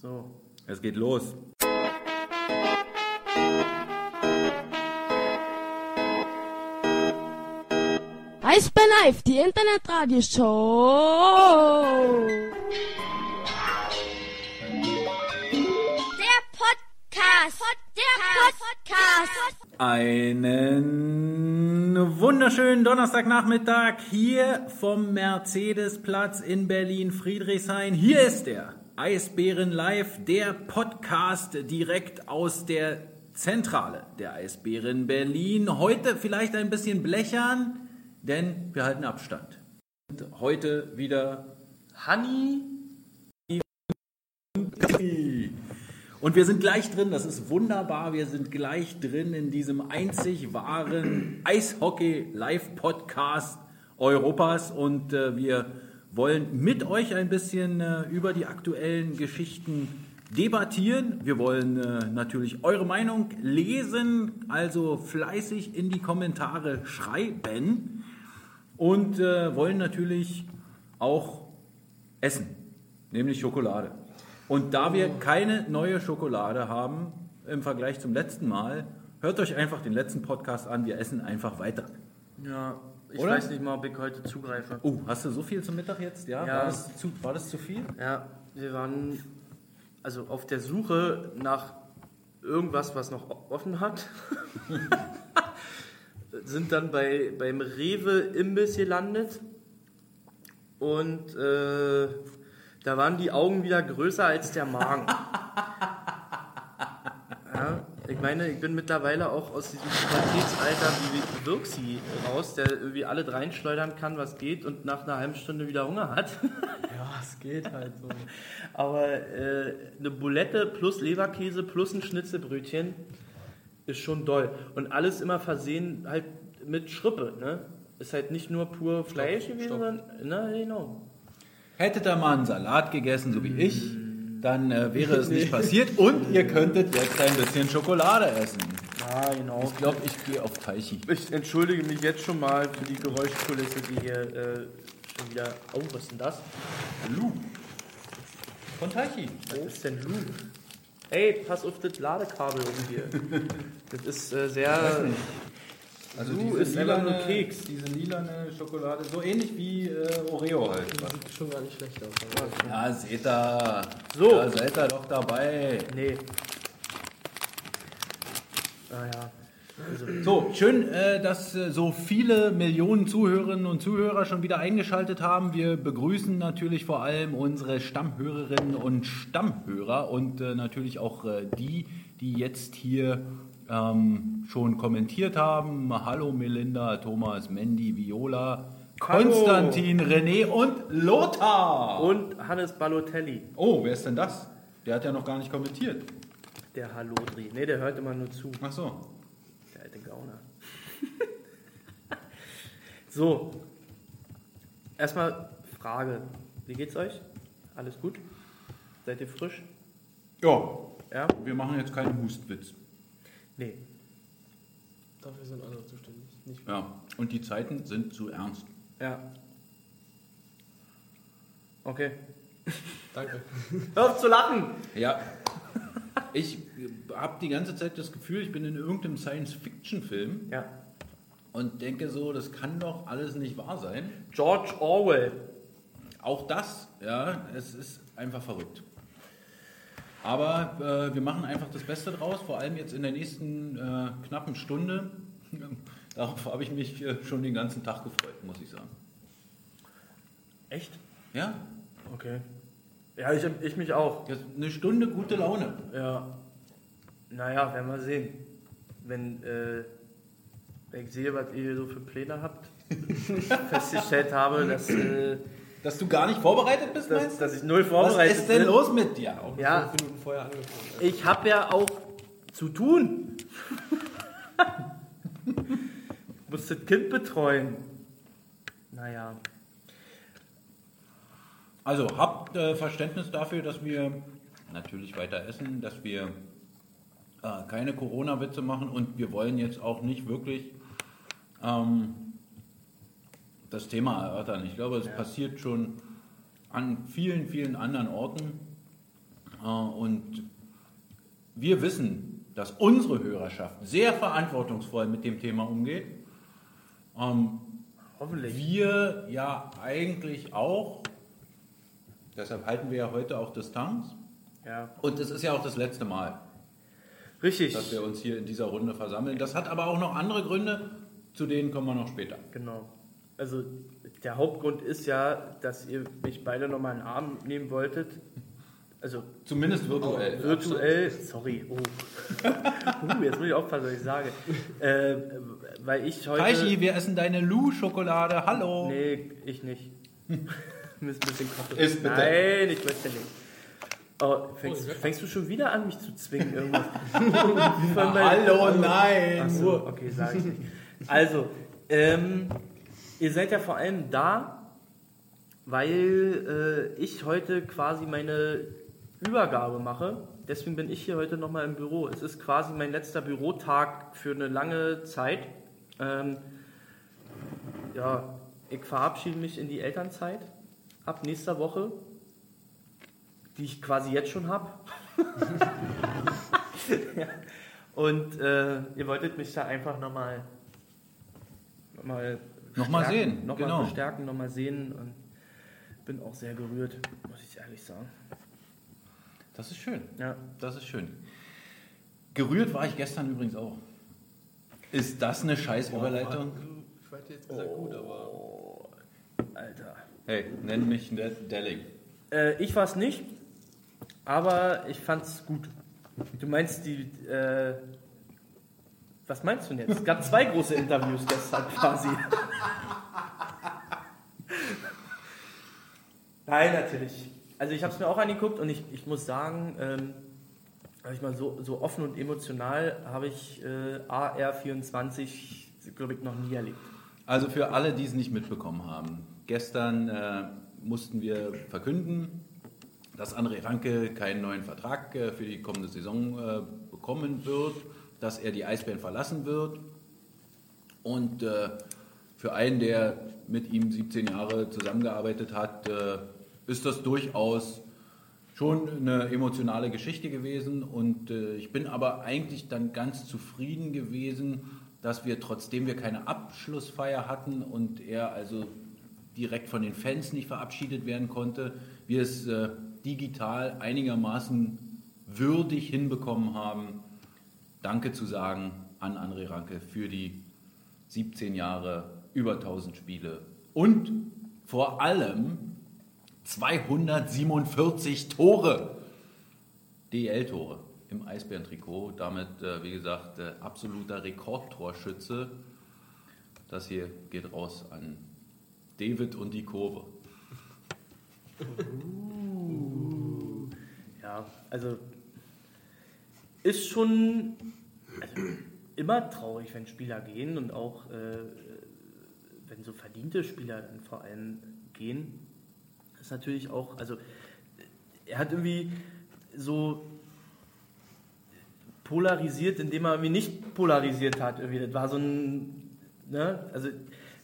So. Es geht los. Eisbär Live, die Internetradioshow. Der Podcast. Der Podcast. Einen wunderschönen Donnerstagnachmittag hier vom Mercedesplatz in Berlin Friedrichshain. Hier ist der Eisbären Live, der Podcast direkt aus der Zentrale der Eisbären Berlin. Heute vielleicht ein bisschen blechern, denn wir halten Abstand. Und heute wieder Honey. Und wir sind gleich drin, das ist wunderbar. Wir sind gleich drin in diesem einzig wahren Eishockey-Live-Podcast Europas und äh, wir wollen mit euch ein bisschen äh, über die aktuellen Geschichten debattieren. Wir wollen äh, natürlich eure Meinung lesen, also fleißig in die Kommentare schreiben und äh, wollen natürlich auch essen, nämlich Schokolade. Und da wir keine neue Schokolade haben im Vergleich zum letzten Mal, hört euch einfach den letzten Podcast an. Wir essen einfach weiter. Ja, ich Oder? weiß nicht mal, ob ich heute zugreife. Oh, hast du so viel zum Mittag jetzt? Ja. Ja. War, das zu, war das zu viel? Ja, wir waren also auf der Suche nach irgendwas, was noch offen hat. Sind dann bei, beim Rewe Imbiss gelandet. Und äh, da waren die Augen wieder größer als der Magen. Ich meine, ich bin mittlerweile auch aus diesem Pubertätsalter wie Wirksi raus, der irgendwie alles reinschleudern kann, was geht und nach einer halben Stunde wieder Hunger hat. Ja, es geht halt so. Aber äh, eine Boulette plus Leberkäse plus ein Schnitzelbrötchen ist schon doll. Und alles immer versehen halt mit Schrippe, ne? Ist halt nicht nur pur Fleisch gewesen, stopp. sondern, na genau. Hättet ihr mal einen Salat gegessen, so wie ich, dann äh, wäre es nicht passiert und ihr könntet jetzt ein bisschen Schokolade essen. Ja, genau. Ich glaube, ich gehe auf Teichi. Ich entschuldige mich jetzt schon mal für die Geräuschkulisse, die hier äh, schon wieder. Oh, was ist denn das? Lu. Von Teichi. Was ist denn Lu? Ey, pass auf das Ladekabel um hier. Das ist äh, sehr. Also Lu diese ist lilane- Keks. Diese lilane Schokolade, so ähnlich wie äh, Oreo halt. Sieht schon gar nicht schlecht aus. Ja, seht ihr. So. Da seid ihr doch dabei. Nee. Ah ja. Also, So, schön, äh, dass äh, so viele Millionen Zuhörerinnen und Zuhörer schon wieder eingeschaltet haben. Wir begrüßen natürlich vor allem unsere Stammhörerinnen und Stammhörer und äh, natürlich auch die, die jetzt hier ähm, schon kommentiert haben. Hallo Melinda, Thomas, Mandy, Viola, Hallo. Konstantin, René und Lothar. Und Hannes Balotelli, Oh, wer ist denn das? Der hat ja noch gar nicht kommentiert. der Hallodri. Nee, der hört immer nur zu. Ach so. Der alte Gauner. so. Erstmal Frage. Wie geht's euch? Alles gut? Seid ihr frisch? Ja, Ja? wir machen jetzt keinen Hustwitz. Nee. Dafür sind andere zuständig. Nicht Ja, und die Zeiten sind zu ernst. Ja. Okay. Danke. Hör auf zu lachen! Ja. Ich habe die ganze Zeit das Gefühl, ich bin in irgendeinem Science-Fiction-Film Ja. und denke so, das kann doch alles nicht wahr sein. George Orwell. Auch das, ja, es ist einfach verrückt. Aber äh, wir machen einfach das Beste draus, vor allem jetzt in der nächsten äh, knappen Stunde. Darauf habe ich mich äh, schon den ganzen Tag gefreut, muss ich sagen. Echt? Ja, Okay. Ja, ich, ich mich auch. jetzt eine Stunde gute Laune. Ja. Naja, werden wir sehen. Wenn, äh, wenn ich sehe, was ihr so für Pläne habt, festgestellt habe, dass, äh, Dass du gar nicht vorbereitet bist, dass, meinst du? dass ich null Was vorbereitet ist denn bin. los mit dir? Auch Ja. fünf Minuten vorher angefangen. Ich habe ja auch zu tun. Muss das Kind betreuen. Naja. Also habt äh, Verständnis dafür, dass wir natürlich weiter essen, dass wir äh, keine Corona-Witze machen und wir wollen jetzt auch nicht wirklich ähm, das Thema erörtern. Ich glaube, es passiert schon an vielen, vielen anderen Orten. Äh, Und wir wissen, dass unsere Hörerschaft sehr verantwortungsvoll mit dem Thema umgeht. Ähm, Hoffentlich. Wir ja eigentlich auch. Deshalb halten wir ja heute auch Distanz. Ja. Und es ist ja auch das letzte Mal, Richtig. dass wir uns hier in dieser Runde versammeln. Das hat aber auch noch andere Gründe, zu denen kommen wir noch später. Genau. Also der Hauptgrund ist ja, dass ihr mich beide nochmal in den Arm nehmen wolltet. Also Zumindest virtuell. virtuell, sorry, oh. uh, jetzt muss ich aufpassen, was ich sage. Äh, weil ich heute... Taichi, wir essen deine Lu-Schokolade. Hallo. Nee, ich nicht. Müssen ein bisschen Kaffee. Iss bitte. Nein, ich möchte nicht. Oh, fängst, Oh, fängst du schon wieder an, mich zu zwingen, irgendwas? Hallo, nein. Ach so, okay, sage ich nicht. Also, ähm, ihr seid ja vor allem da, weil äh, ich heute quasi meine Übergabe mache. Deswegen bin ich hier heute nochmal im Büro. Es ist quasi mein letzter Bürotag für eine lange Zeit. Ähm, ja, ich verabschiede mich in die Elternzeit ab nächster Woche, die ich quasi jetzt schon habe. ja. Und äh, ihr wolltet mich da einfach nochmal noch mal Noch mal stärken, sehen, nochmal genau. bestärken, nochmal sehen und bin auch sehr gerührt, muss ich ehrlich sagen. Das ist schön. Ja. Das ist schön. Gerührt war ich gestern übrigens auch. Ist das eine scheiß Überleitung? Ich weiß jetzt gesagt gut, aber. Oh, Alter. Hey, nenn mich De- Delling. Äh, ich war es nicht, aber ich fand's gut. Du meinst die. Äh, was meinst du denn jetzt? Es gab zwei große Interviews gestern quasi. Nein, natürlich. Also ich habe es mir auch angeguckt und ich, ich muss sagen, ähm, ich mal so, so offen und emotional habe ich äh, AR24, glaube ich, noch nie erlebt. Also für alle, die es nicht mitbekommen haben. Gestern äh, mussten wir verkünden, dass André Ranke keinen neuen Vertrag äh, für die kommende Saison äh, bekommen wird, dass er die Eisbären verlassen wird. Und äh, für einen, der mit ihm 17 Jahre zusammengearbeitet hat, äh, ist das durchaus schon eine emotionale Geschichte gewesen. Und äh, ich bin aber eigentlich dann ganz zufrieden gewesen, dass wir, trotzdem wir keine Abschlussfeier hatten und er also direkt von den Fans nicht verabschiedet werden konnte, wir es äh, digital einigermaßen würdig hinbekommen haben, Danke zu sagen an André Ranke für die 17 Jahre, über 1000 Spiele und vor allem 247 Tore, DL-Tore im Eisbären-Trikot. Damit, äh, wie gesagt, äh, absoluter Rekordtorschütze. Das hier geht raus an David und die Kurve. Ja, also ist schon also, immer traurig, wenn Spieler gehen und auch äh, wenn so verdiente Spieler dann vor allem gehen. Ist natürlich auch, also er hat irgendwie so polarisiert, indem er irgendwie nicht polarisiert hat. Irgendwie. Das war so ein, ne, also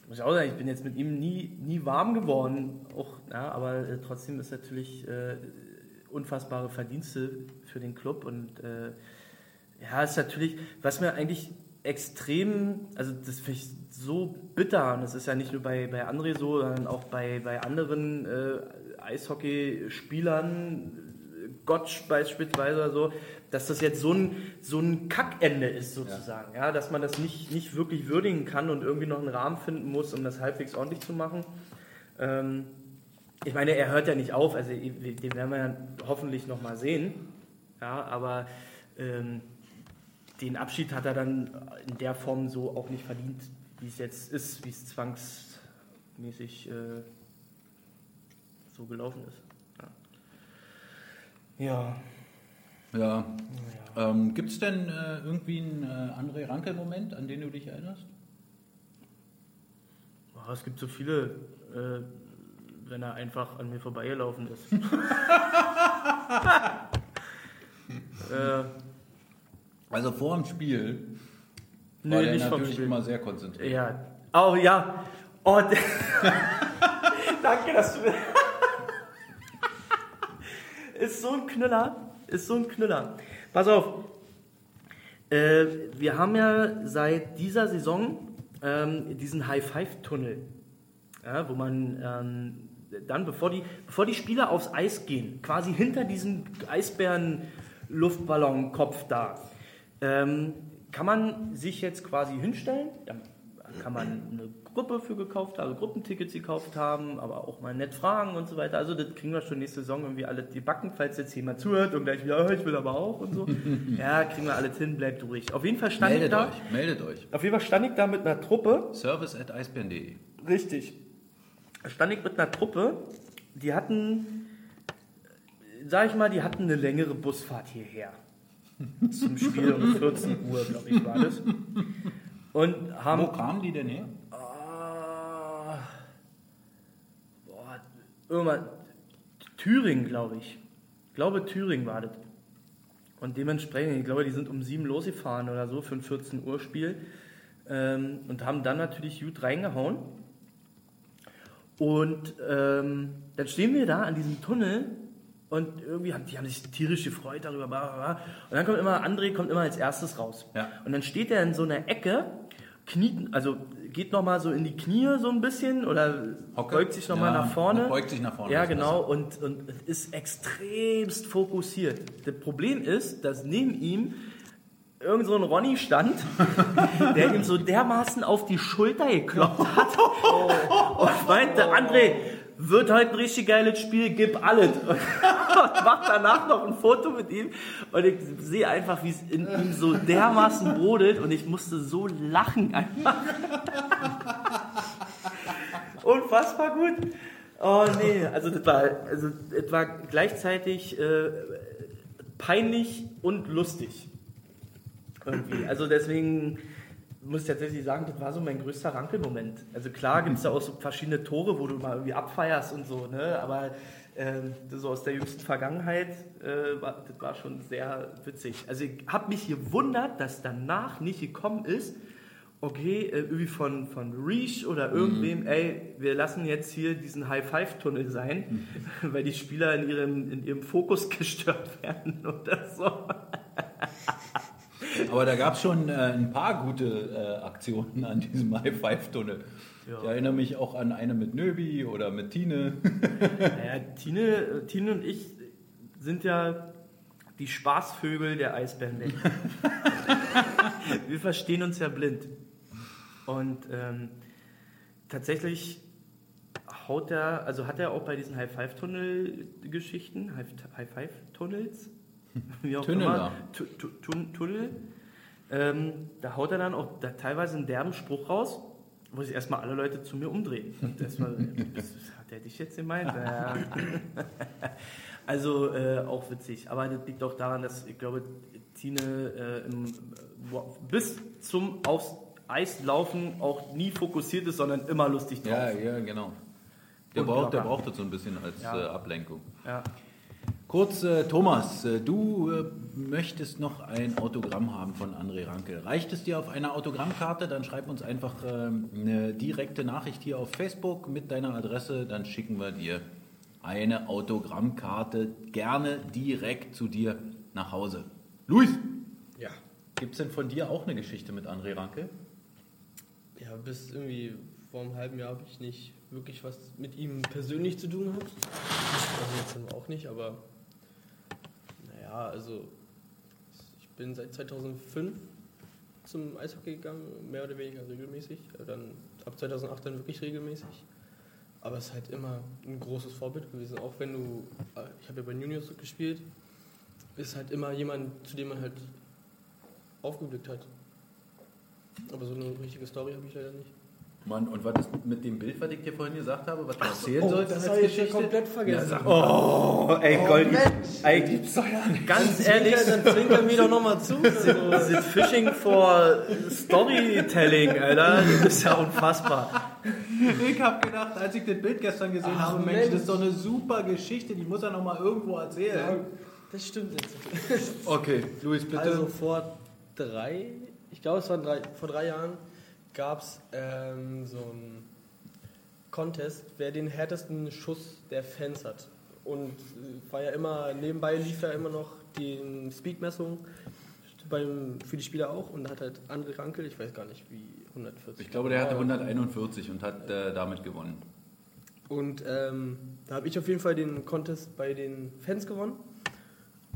muss ich auch sagen, ich bin jetzt mit ihm nie, nie warm geworden, auch, ja, aber äh, trotzdem ist natürlich äh, unfassbare Verdienste für den Club und äh, ja, ist natürlich, was mir eigentlich extrem, also das finde ich so bitter und das ist ja nicht nur bei, bei André so, sondern auch bei, bei anderen äh, Eishockeyspielern, Gottsch beispielsweise oder so, dass das jetzt so ein, so ein Kackende ist sozusagen, ja. dass man das nicht, nicht wirklich würdigen kann und irgendwie noch einen Rahmen finden muss, um das halbwegs ordentlich zu machen. Ähm, ich meine, er hört ja nicht auf, also den werden wir ja hoffentlich noch mal sehen, ja, aber ähm, den Abschied hat er dann in der Form so auch nicht verdient, wie es jetzt ist, wie es zwangsmäßig äh, so gelaufen ist. Ja. Ja. Ja. Ähm, Gibt es denn äh, irgendwie einen äh, André Ranke-Moment, an den du dich erinnerst? Oh, es gibt so viele, äh, wenn er einfach an mir vorbeigelaufen ist. äh, Also vor dem Spiel war der nicht natürlich immer sehr konzentriert. Ja. Oh ja. Oh, Danke, dass du. Ist so ein Knüller. ist so ein Knüller. Pass auf. Äh, wir haben ja seit dieser Saison ähm, diesen High-Five-Tunnel, ja, wo man ähm, dann, bevor die, bevor die Spieler aufs Eis gehen, quasi hinter diesem Eisbären-Luftballonkopf da, ähm, kann man sich jetzt quasi hinstellen. Da kann man eine Gruppe für gekauft haben, also Gruppentickets gekauft haben, aber auch mal nett fragen und so weiter. Also das kriegen wir schon nächste Saison irgendwie alle die Backen, falls jetzt jemand zuhört und gleich wieder, "Ah, ich will aber auch und so. ja, kriegen wir alles hin, bleibt ruhig. Auf jeden Fall stand ich Meldet da. euch, meldet euch. Auf jeden Fall stand ich da mit einer Truppe. Service at eisbären.de. Richtig. Da stand ich mit einer Truppe, die hatten, sag ich mal, die hatten eine längere Busfahrt hierher. Zum Spiel um 14 Uhr, glaube ich, war das. Und haben. Wo kamen die denn her? Ah, boah, irgendwann. Thüringen, glaube ich. Ich glaube, Thüringen war das. Und dementsprechend, ich glaube, die sind um sieben losgefahren oder so für ein 14 Uhr Spiel. Ähm, und haben dann natürlich gut reingehauen. Und ähm, dann stehen wir da an diesem Tunnel und irgendwie haben die haben sich tierisch gefreut darüber. Bla, bla, bla. Und dann kommt immer, André kommt immer als erstes raus. Ja. Und dann steht er in so einer Ecke, kniet, also geht nochmal so in die Knie so ein bisschen oder Hocke? beugt sich nochmal Ja, nach vorne. beugt sich nach vorne, Ja, genau. Und, und ist extremst fokussiert. Das Problem ist, dass neben ihm irgend so ein Ronny stand, der ihm so dermaßen auf die Schulter geklopft hat und meinte, André, wird heute ein richtig geiles Spiel, gib alles. Und macht danach noch ein Foto mit ihm und ich sehe einfach, wie es in ihm so dermaßen brodelt und ich musste so lachen einfach. Unfassbar gut. Oh nee, also das war, also das war gleichzeitig äh, peinlich und lustig. Irgendwie. Also deswegen muss ich tatsächlich sagen, das war so mein größter Rankelmoment. Also klar gibt es da auch so verschiedene Tore, wo du mal irgendwie abfeierst und so, ne? aber ähm, so aus der jüngsten Vergangenheit, äh, war, das war schon sehr witzig. Also ich habe mich gewundert, dass danach nicht gekommen ist, okay, äh, irgendwie von, von Reach oder irgendwem, ey, wir lassen jetzt hier diesen High-Five-Tunnel sein, weil die Spieler in ihrem, in ihrem Fokus gestört werden oder so. Aber da gab es schon äh, ein paar gute äh, Aktionen an diesem High-Five-Tunnel. Ja. Ich erinnere mich auch an eine mit Nöbi oder mit Tine. Naja, Tine, Tine und ich sind ja die Spaßvögel der Eisbärenwelt. Wir verstehen uns ja blind. Und ähm, tatsächlich haut er, also hat er auch bei diesen High-Five-Tunnel-Geschichten, High-Five-Tunnels, wie auch Tunnel immer, Tunnel, ähm, da haut er dann auch da teilweise einen derben Spruch raus, wo sich erstmal alle Leute zu mir umdrehen. Und erstmal, das hat er dich jetzt gemeint? Ja. Also äh, auch witzig. Aber das liegt auch daran, dass ich glaube, Tine äh, im, bis zum aufs Eis laufen auch nie fokussiert ist, sondern immer lustig drauf. Ja, ja, genau. Der braucht, der braucht das so ein bisschen als Ja. äh, Ablenkung. Ja. Kurz, äh, Thomas, äh, du äh, möchtest noch ein Autogramm haben von André Ranke. Reicht es dir auf einer Autogrammkarte? Dann schreib uns einfach ähm, eine direkte Nachricht hier auf Facebook mit deiner Adresse. Dann schicken wir dir eine Autogrammkarte gerne direkt zu dir nach Hause. Luis, Ja. gibt es denn von dir auch eine Geschichte mit André Ranke? Ja, bis irgendwie vor einem halben Jahr habe ich nicht wirklich was mit ihm persönlich zu tun gehabt. Also jetzt auch nicht, aber naja, also ich bin seit 2005 zum Eishockey gegangen, mehr oder weniger regelmäßig. Ja, Dann ab 2008 dann wirklich regelmäßig. Aber es ist halt immer ein großes Vorbild gewesen. Auch wenn du, äh, ich habe ja bei Juniors gespielt, ist halt immer jemand, zu dem man halt aufgeblickt hat. Aber so eine richtige Story habe ich leider nicht. Mann, und was ist mit dem Bild, was ich dir vorhin gesagt habe, was du erzählen Oh, sollst das als habe ich komplett vergessen. Ja, Oh, ey, Goldi. Ey, gibt's doch ja nicht. Ganz ehrlich, dann zwinkern wir doch nochmal zu. Das Fishing for Storytelling, Alter, das ist ja unfassbar. Ich habe gedacht, als ich das Bild gestern gesehen Ach, habe, Mensch, Mensch. das ist doch eine super Geschichte, die muss er noch mal irgendwo erzählen. ja, das stimmt jetzt. Okay, Luis, bitte. Also vor drei, ich glaube es waren drei, vor drei Jahren, gab es ähm, so einen Contest, wer den härtesten Schuss der Fans hat. und äh, war ja immer, nebenbei lief ja immer noch die Speedmessung beim, für die Spieler auch und hat halt André Rankel, ich weiß gar nicht wie, 140. Ich glaube, der hatte 141 und hat äh, damit gewonnen. Und ähm, da habe ich auf jeden Fall den Contest bei den Fans gewonnen.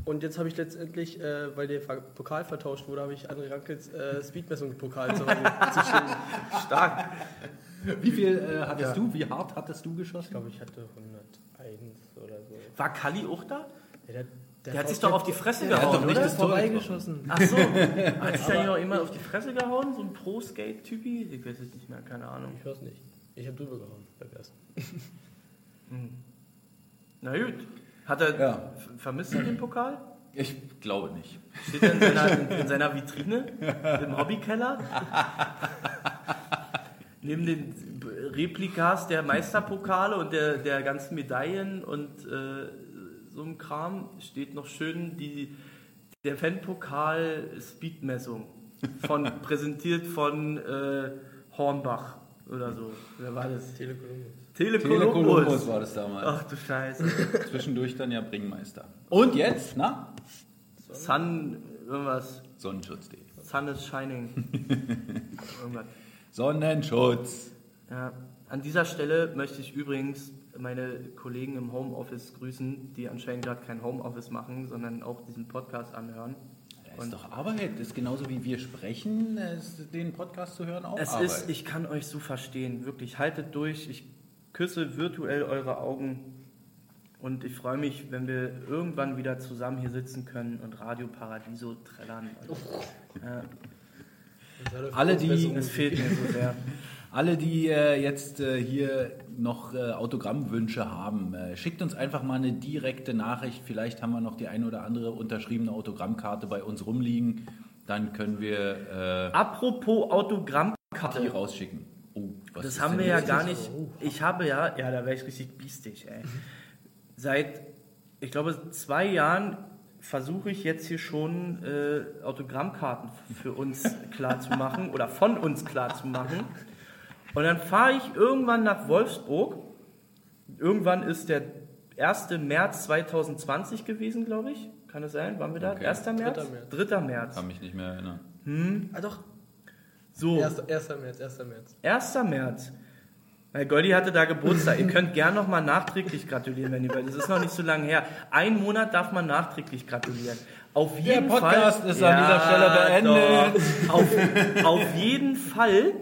Und jetzt habe ich letztendlich, äh, weil der Pokal vertauscht wurde, habe ich André Rankels äh, Speedmessung-Pokal zu Hause zu stehen. Stark. Wie viel äh, hattest Ja. du? Wie hart hattest du Ich geschossen? glaube, ich hatte 101 oder so. War Kalli auch da? Ja, der, Der hat sich doch auf die Fresse der hat gehauen, doch nicht oder? das Tor reingeschossen. Ach so. Hat sich da jemand auf die Fresse gehauen? So ein Pro-Skate-Typi? Ich weiß es nicht mehr, keine Ahnung. Ich hör's nicht. Ich habe drüber gehauen beim ersten. Na gut. Hat er, Ja. vermisst er den Pokal? Ich glaube nicht. Steht er in seiner, in, in seiner Vitrine im Hobbykeller? Neben den Replikas der Meisterpokale und der, der ganzen Medaillen und äh, so einem Kram steht noch schön die, der Fanpokal Speedmessung. Von, präsentiert von äh, Hornbach oder so. Wer war das? Telekolumbus. Telekolumbus. War das damals. Ach du Scheiße. Zwischendurch dann ja Bringmeister. Und jetzt, na? Sun, irgendwas. Sonnenschutz.de. Sun is shining. Irgendwas. Sonnenschutz. Ja. An dieser Stelle möchte ich übrigens meine Kollegen im Homeoffice grüßen, die anscheinend gerade kein Homeoffice machen, sondern auch diesen Podcast anhören. Das ist doch Arbeit. Das ist genauso wie wir sprechen, den Podcast zu hören auch Es Arbeit. ist, ich kann euch so verstehen, wirklich. Haltet durch. Ich küsse virtuell eure Augen und ich freue mich, wenn wir irgendwann wieder zusammen hier sitzen können und Radio Paradiso trällern. Ja, Alle, die- das fehlt mir so sehr. Alle, die äh, jetzt äh, hier noch äh, Autogrammwünsche haben, äh, schickt uns einfach mal eine direkte Nachricht. Vielleicht haben wir noch die eine oder andere unterschriebene Autogrammkarte bei uns rumliegen. Dann können wir Apropos äh, die Autogrammkarte. rausschicken. Oh, was Das ist haben wir ja gar nicht. Ich habe ja, ja, da wäre ich richtig biestig, ey. Seit, ich glaube, zwei Jahren versuche ich jetzt hier schon äh, Autogrammkarten für uns klar zu machen oder von uns klar zu machen. Und dann fahre ich irgendwann nach Wolfsburg. Irgendwann ist der 1. März 2020 gewesen, glaube ich. Kann es sein? Waren wir da? Okay. 1. März? 3. März. 3. März. Kann mich nicht mehr erinnern. Ah doch, So. 1. 1. März, 1. März. 1. März. Weil Goldi hatte da Geburtstag. ihr könnt gern nochmal nachträglich gratulieren, wenn ihr wollt. Das ist noch nicht so lange her. Ein Monat darf man nachträglich gratulieren. Auf jeden Podcast Fall, ist an dieser Stelle beendet. Auf, auf jeden Fall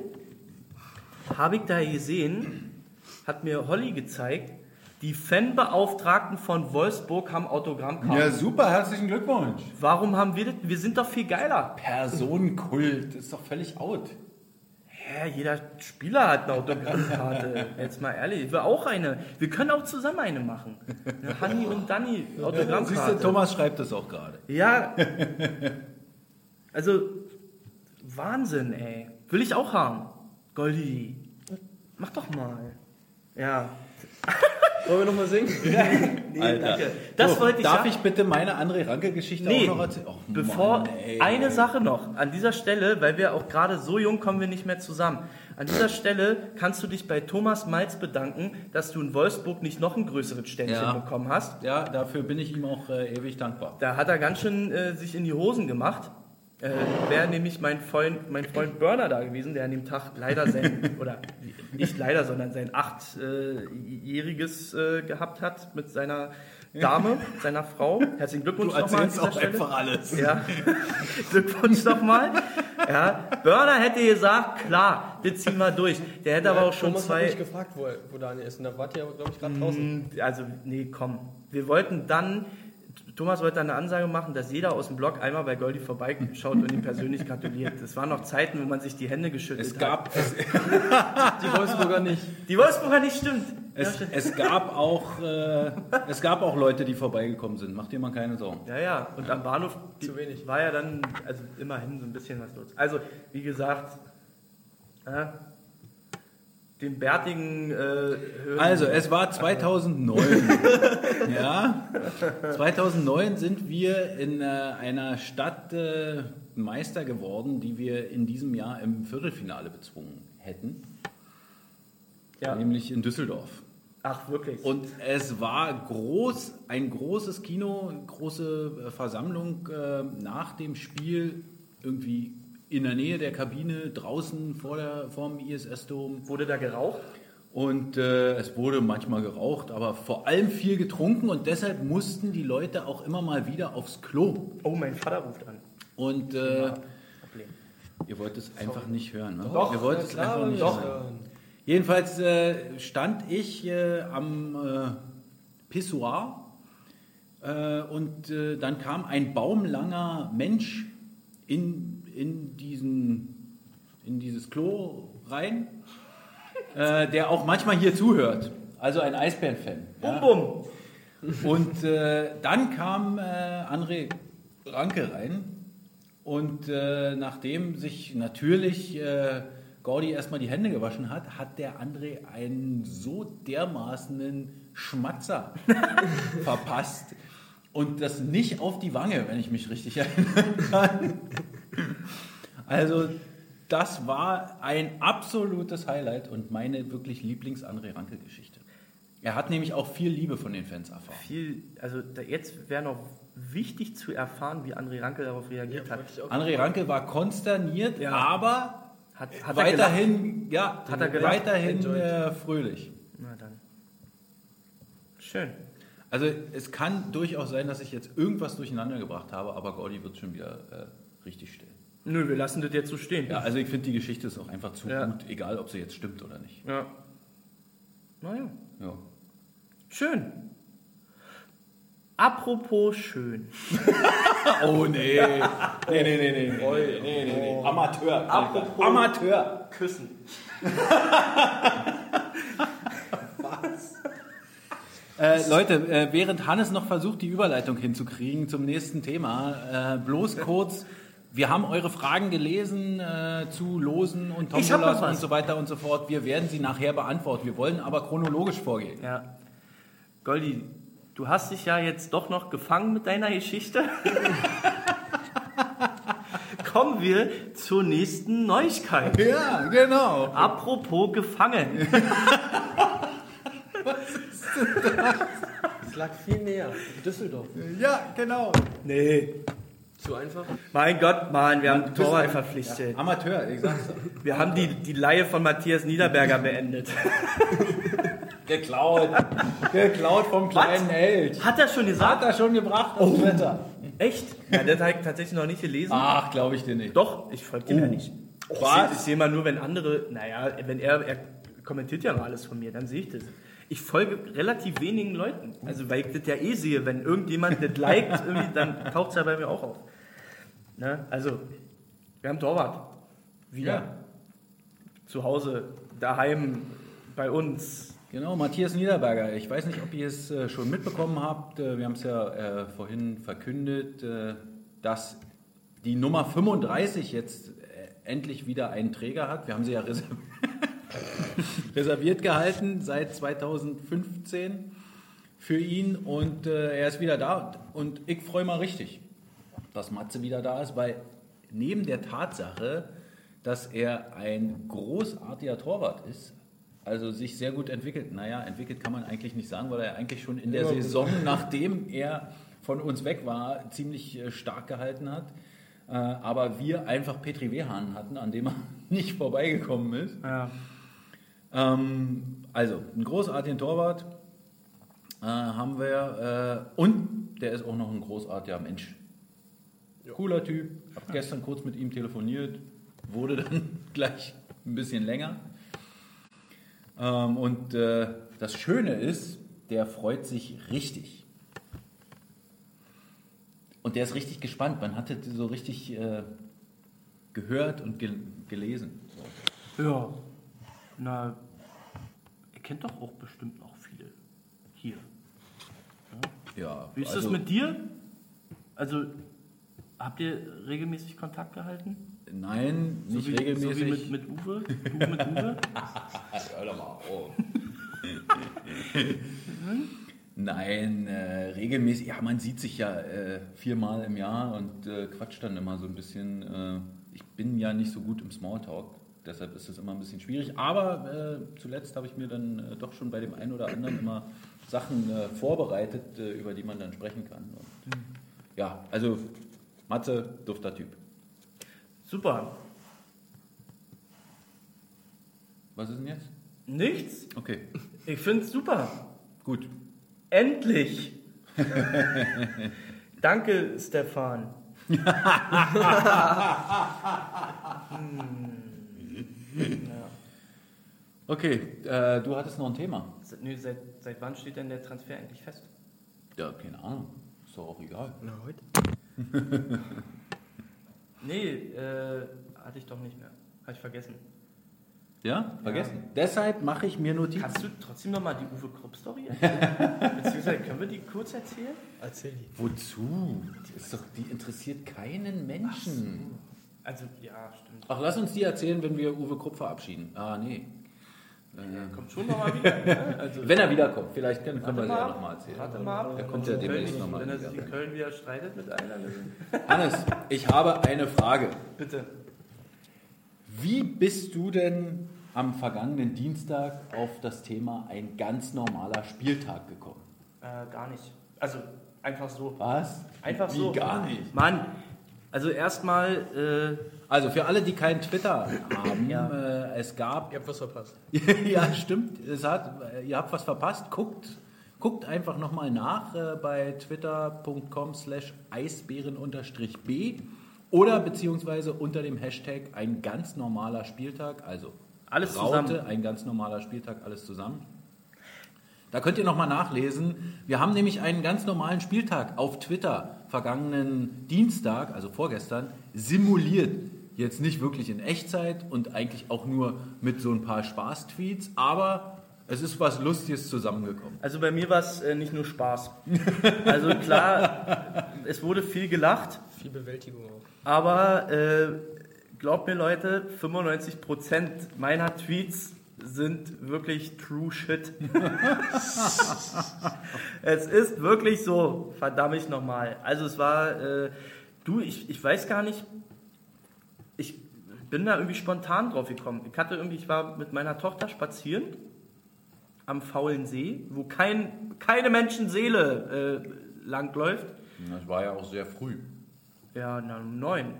habe ich da gesehen, hat mir Holly gezeigt, die Fanbeauftragten von Wolfsburg haben Autogrammkarten. Ja, super, herzlichen Glückwunsch. Warum haben wir das? Wir sind doch viel geiler. Personenkult, das ist doch völlig out. Hä, jeder Spieler hat eine Autogrammkarte. Jetzt mal ehrlich, ich will auch eine. Wir können auch zusammen eine machen. Eine Hanni und Danny Siehst du, Autogrammkarte. Thomas schreibt das auch gerade. Ja. Also, Wahnsinn, ey. Will ich auch haben. Goldi. Mach doch mal. Ja. Wollen wir nochmal singen? Nee, Alter. danke. Das So, wollte ich Darf sagen. ich bitte meine andere Ranke-Geschichte Nee, auch noch erzählen? Och, bevor Mann, eine Sache noch an dieser Stelle, weil wir auch gerade so jung kommen wir nicht mehr zusammen. An dieser Stelle kannst du dich bei Thomas Malz bedanken, dass du in Wolfsburg nicht noch ein größeres Ständchen Ja. bekommen hast. Ja, dafür bin ich ihm auch äh, ewig dankbar. Da hat er ganz schön äh, sich in die Hosen gemacht. Äh, Wäre nämlich mein Freund, mein Freund Burner da gewesen, der an dem Tag leider sein, oder nicht leider, sondern sein achtjähriges äh, gehabt hat mit seiner Dame, seiner Frau. Herzlichen Glückwunsch nochmal an dieser Stelle. alles. Ja, Glückwunsch nochmal. Ja, Burner hätte gesagt, klar, das ziehen wir durch. Der hätte aber auch schon Thomas zwei. mich gefragt, wo, wo Daniel ist. Und da wart ihr aber, glaube ich, gerade draußen. Mm, Also, nee, komm. Wir wollten dann, Thomas wollte eine Ansage machen, dass jeder aus dem Blog einmal bei Goldi vorbeischaut und ihm persönlich gratuliert. Das waren noch Zeiten, wo man sich die Hände geschüttelt Es hat. gab, es, Die Wolfsburger nicht. Die Wolfsburger nicht stimmt. es, es, gab auch, äh, es gab auch Leute, die vorbeigekommen sind. Mach dir mal keine Sorgen. Ja, ja. Und am Bahnhof Zu wenig. war ja dann, also immerhin so ein bisschen was los. Also, wie gesagt, äh, den bärtigen äh, Also, es war 2009. ja, 2009 sind wir in äh, einer Stadt äh, Meister geworden, die wir in diesem Jahr im Viertelfinale bezwungen hätten. Ja. Nämlich in Düsseldorf. Ach, wirklich? Und es war groß, ein großes Kino, große äh, Versammlung äh, nach dem Spiel irgendwie in der Nähe der Kabine, draußen vor der, vorm ISS-Dom. Wurde da geraucht? Und äh, es wurde manchmal geraucht, aber vor allem viel getrunken und deshalb mussten die Leute auch immer mal wieder aufs Klo. Oh, mein Vater ruft an. Und äh, ihr wollt es einfach nicht hören, ne? Doch, ihr wollt es klar, einfach nicht doch. hören. Jedenfalls äh, stand ich äh, am äh, Pissoir äh, und dann kam ein baumlanger Mensch in, in, diesen, in dieses Klo rein, äh, der auch manchmal hier zuhört. Also ein Eisbären-Fan. Bum, bum. Und äh, dann kam äh, André Ranke rein und äh, nachdem sich natürlich äh, Gordy erstmal die Hände gewaschen hat, hat der André einen so dermaßenen Schmatzer verpasst und das nicht auf die Wange, wenn ich mich richtig erinnern kann. Also das war ein absolutes Highlight und meine wirklich Lieblings-André Ranke-Geschichte. Er hat nämlich auch viel Liebe von den Fans erfahren. Viel, also da, jetzt wäre noch wichtig zu erfahren, wie André Ranke darauf reagiert hat. ich auch André Ranke war konsterniert, Ja. aber Hat, hat er weiterhin, ja, Hat er gelacht? weiterhin äh, fröhlich. Na dann. Schön. Also es kann durchaus sein, dass ich jetzt irgendwas durcheinander gebracht habe, aber Gordy wird schon wieder äh, richtig still. Nö, wir lassen das jetzt so stehen. Ja, also ich finde die Geschichte ist auch einfach zu Ja. gut, egal ob sie jetzt stimmt oder nicht. ja. Naja. Ja. Schön. Apropos schön. Oh nee. nee, nee, nee, nee. nee, nee, nee, nee. Amateur. Apropos- Amateur. Küssen. Äh, Leute, äh, während Hannes noch versucht, die Überleitung hinzukriegen zum nächsten Thema, äh, bloß kurz, wir haben eure Fragen gelesen äh, zu Losen und Tombolas was. und so weiter und so fort. Wir werden sie nachher beantworten. Wir wollen aber chronologisch vorgehen. Ja. Goldi, du hast dich ja jetzt doch noch gefangen mit deiner Geschichte. Kommen wir zur nächsten Neuigkeit. Ja, genau. Apropos gefangen. Es lag viel näher. Düsseldorf. Ja, genau. Nee. Zu einfach? Mein Gott, Mann, wir haben bist Torwart ein- verpflichtet. Amateur, ich sag's doch. Wir haben die, die Laie von Matthias Niederberger beendet. Geklaut. Geklaut vom kleinen Held. Hat er schon Hat gesagt? er schon gebracht auf Twitter. Echt? Ja, das habe ich tatsächlich noch nicht gelesen. Ach, glaube ich dir nicht. Doch, ich folge dem ja nicht. Ich Was? sehe ich seh mal nur, wenn andere, naja, wenn er, er kommentiert ja mal alles von mir, dann sehe ich das. Ich folge relativ wenigen Leuten. Also, weil ich das ja eh sehe, wenn irgendjemand das liked, dann taucht es ja bei mir auch auf. Ne? Also, wir haben Torwart. Wieder. Ja. Zu Hause, daheim, bei uns. Genau, Matthias Niederberger. Ich weiß nicht, ob ihr es äh, schon mitbekommen habt. Äh, wir haben es ja äh, vorhin verkündet, dass die Nummer 35 jetzt endlich wieder einen Träger hat. Wir haben sie ja reserv reserviert gehalten seit 2015 für ihn und äh, er ist wieder da. Und ich freue mal richtig, dass Matze wieder da ist, weil neben der Tatsache, dass er ein großartiger Torwart ist, also sich sehr gut entwickelt. Naja, entwickelt kann man eigentlich nicht sagen, weil er eigentlich schon in der gut. Saison, nachdem er von uns weg war, ziemlich äh, stark gehalten hat. Äh, aber wir einfach Petri Wehan hatten, an dem er nicht vorbeigekommen ist. Ja. Ähm, also, einen großartigen Torwart äh, haben wir. Äh, und der ist auch noch ein großartiger Mensch. Cooler Typ. Hab gestern kurz mit ihm telefoniert. Wurde dann gleich ein bisschen länger. Ähm, und äh, das Schöne ist, der freut sich richtig. Und der ist richtig gespannt. Man hat das so richtig äh, gehört und gel gelesen. So. Ja. Na, ihr kennt doch auch bestimmt noch viele hier. Ja, Wie ist also- das mit dir? Also, habt ihr regelmäßig Kontakt gehalten? Nein, nicht so wie, regelmäßig. So wie mit, mit Uwe? Du mit Uwe? Hör doch mal auf. Nein, äh, regelmäßig. Ja, man sieht sich ja äh, viermal im Jahr und äh, quatscht dann immer so ein bisschen. Äh, ich bin ja nicht so gut im Smalltalk. Deshalb ist es immer ein bisschen schwierig. Aber äh, zuletzt habe ich mir dann äh, doch schon bei dem einen oder anderen immer Sachen äh, vorbereitet, äh, über die man dann sprechen kann. Und, Ja, also Matze, dufter Typ. Super. Was ist denn jetzt? Nichts. Okay, Ich finde es super. gut. Endlich. Danke, Stefan. Okay, äh, du hattest noch ein Thema. Se- Nö, seit, seit wann steht denn der Transfer endlich fest? Ja, keine Ahnung. Ist doch auch egal. Na, heute? Nee, äh, hatte ich doch nicht mehr. Habe ich vergessen. Ja, vergessen. Deshalb mache ich mir Notizen. Kannst du trotzdem nochmal die Uwe Krupp-Story erzählen? Beziehungsweise können wir die kurz erzählen? Erzähl die. Wozu? Die, ist doch, die interessiert keinen Menschen. Also, ja, stimmt. Ach, lass uns die erzählen, wenn wir Uwe Krupp verabschieden. Ah, nee. Kommt schon nochmal wieder. Ne? Also, Wenn er wiederkommt, vielleicht können, können wir sie Warte ja mal nochmal erzählen. Warte mal ab. Er kommt ja demnächst nochmal Wenn er sich in Köln wieder streitet mit einer, Hannes, ich habe eine Frage. bitte. Wie bist du denn am vergangenen Dienstag auf das Thema ein ganz normaler Spieltag gekommen? Äh, gar nicht. Also, einfach so. Was? Einfach Wie so. gar nicht? Mann, also erstmal, Also für alle, die keinen Twitter haben, Ja. äh, es gab Ihr habt was verpasst. ja, stimmt. Es hat, ihr habt was verpasst. Guckt, guckt einfach nochmal nach äh, bei twitter.com slash eisbären-b oder beziehungsweise unter dem Hashtag ein ganz normaler Spieltag, also Alles Raute, zusammen. ein ganz normaler Spieltag, alles zusammen. Da könnt ihr nochmal nachlesen. Wir haben nämlich einen ganz normalen Spieltag auf Twitter vergangenen Dienstag, also vorgestern, simuliert. Jetzt nicht wirklich in Echtzeit und eigentlich auch nur mit so ein paar Spaß-Tweets, aber es ist was Lustiges zusammengekommen. also bei mir war es äh, nicht nur Spaß. Also klar, es wurde viel gelacht, Viel Bewältigung auch. aber äh, glaubt mir Leute, 95% meiner Tweets sind wirklich true shit. es ist wirklich so, verdammt nochmal. Also es war, äh, du, ich, ich weiß gar nicht, ich bin da irgendwie spontan drauf gekommen. Ich hatte irgendwie, ich war mit meiner Tochter spazieren am faulen See, wo kein, keine Menschenseele äh, langläuft. Das war ja auch sehr früh. Ja, na, um neun.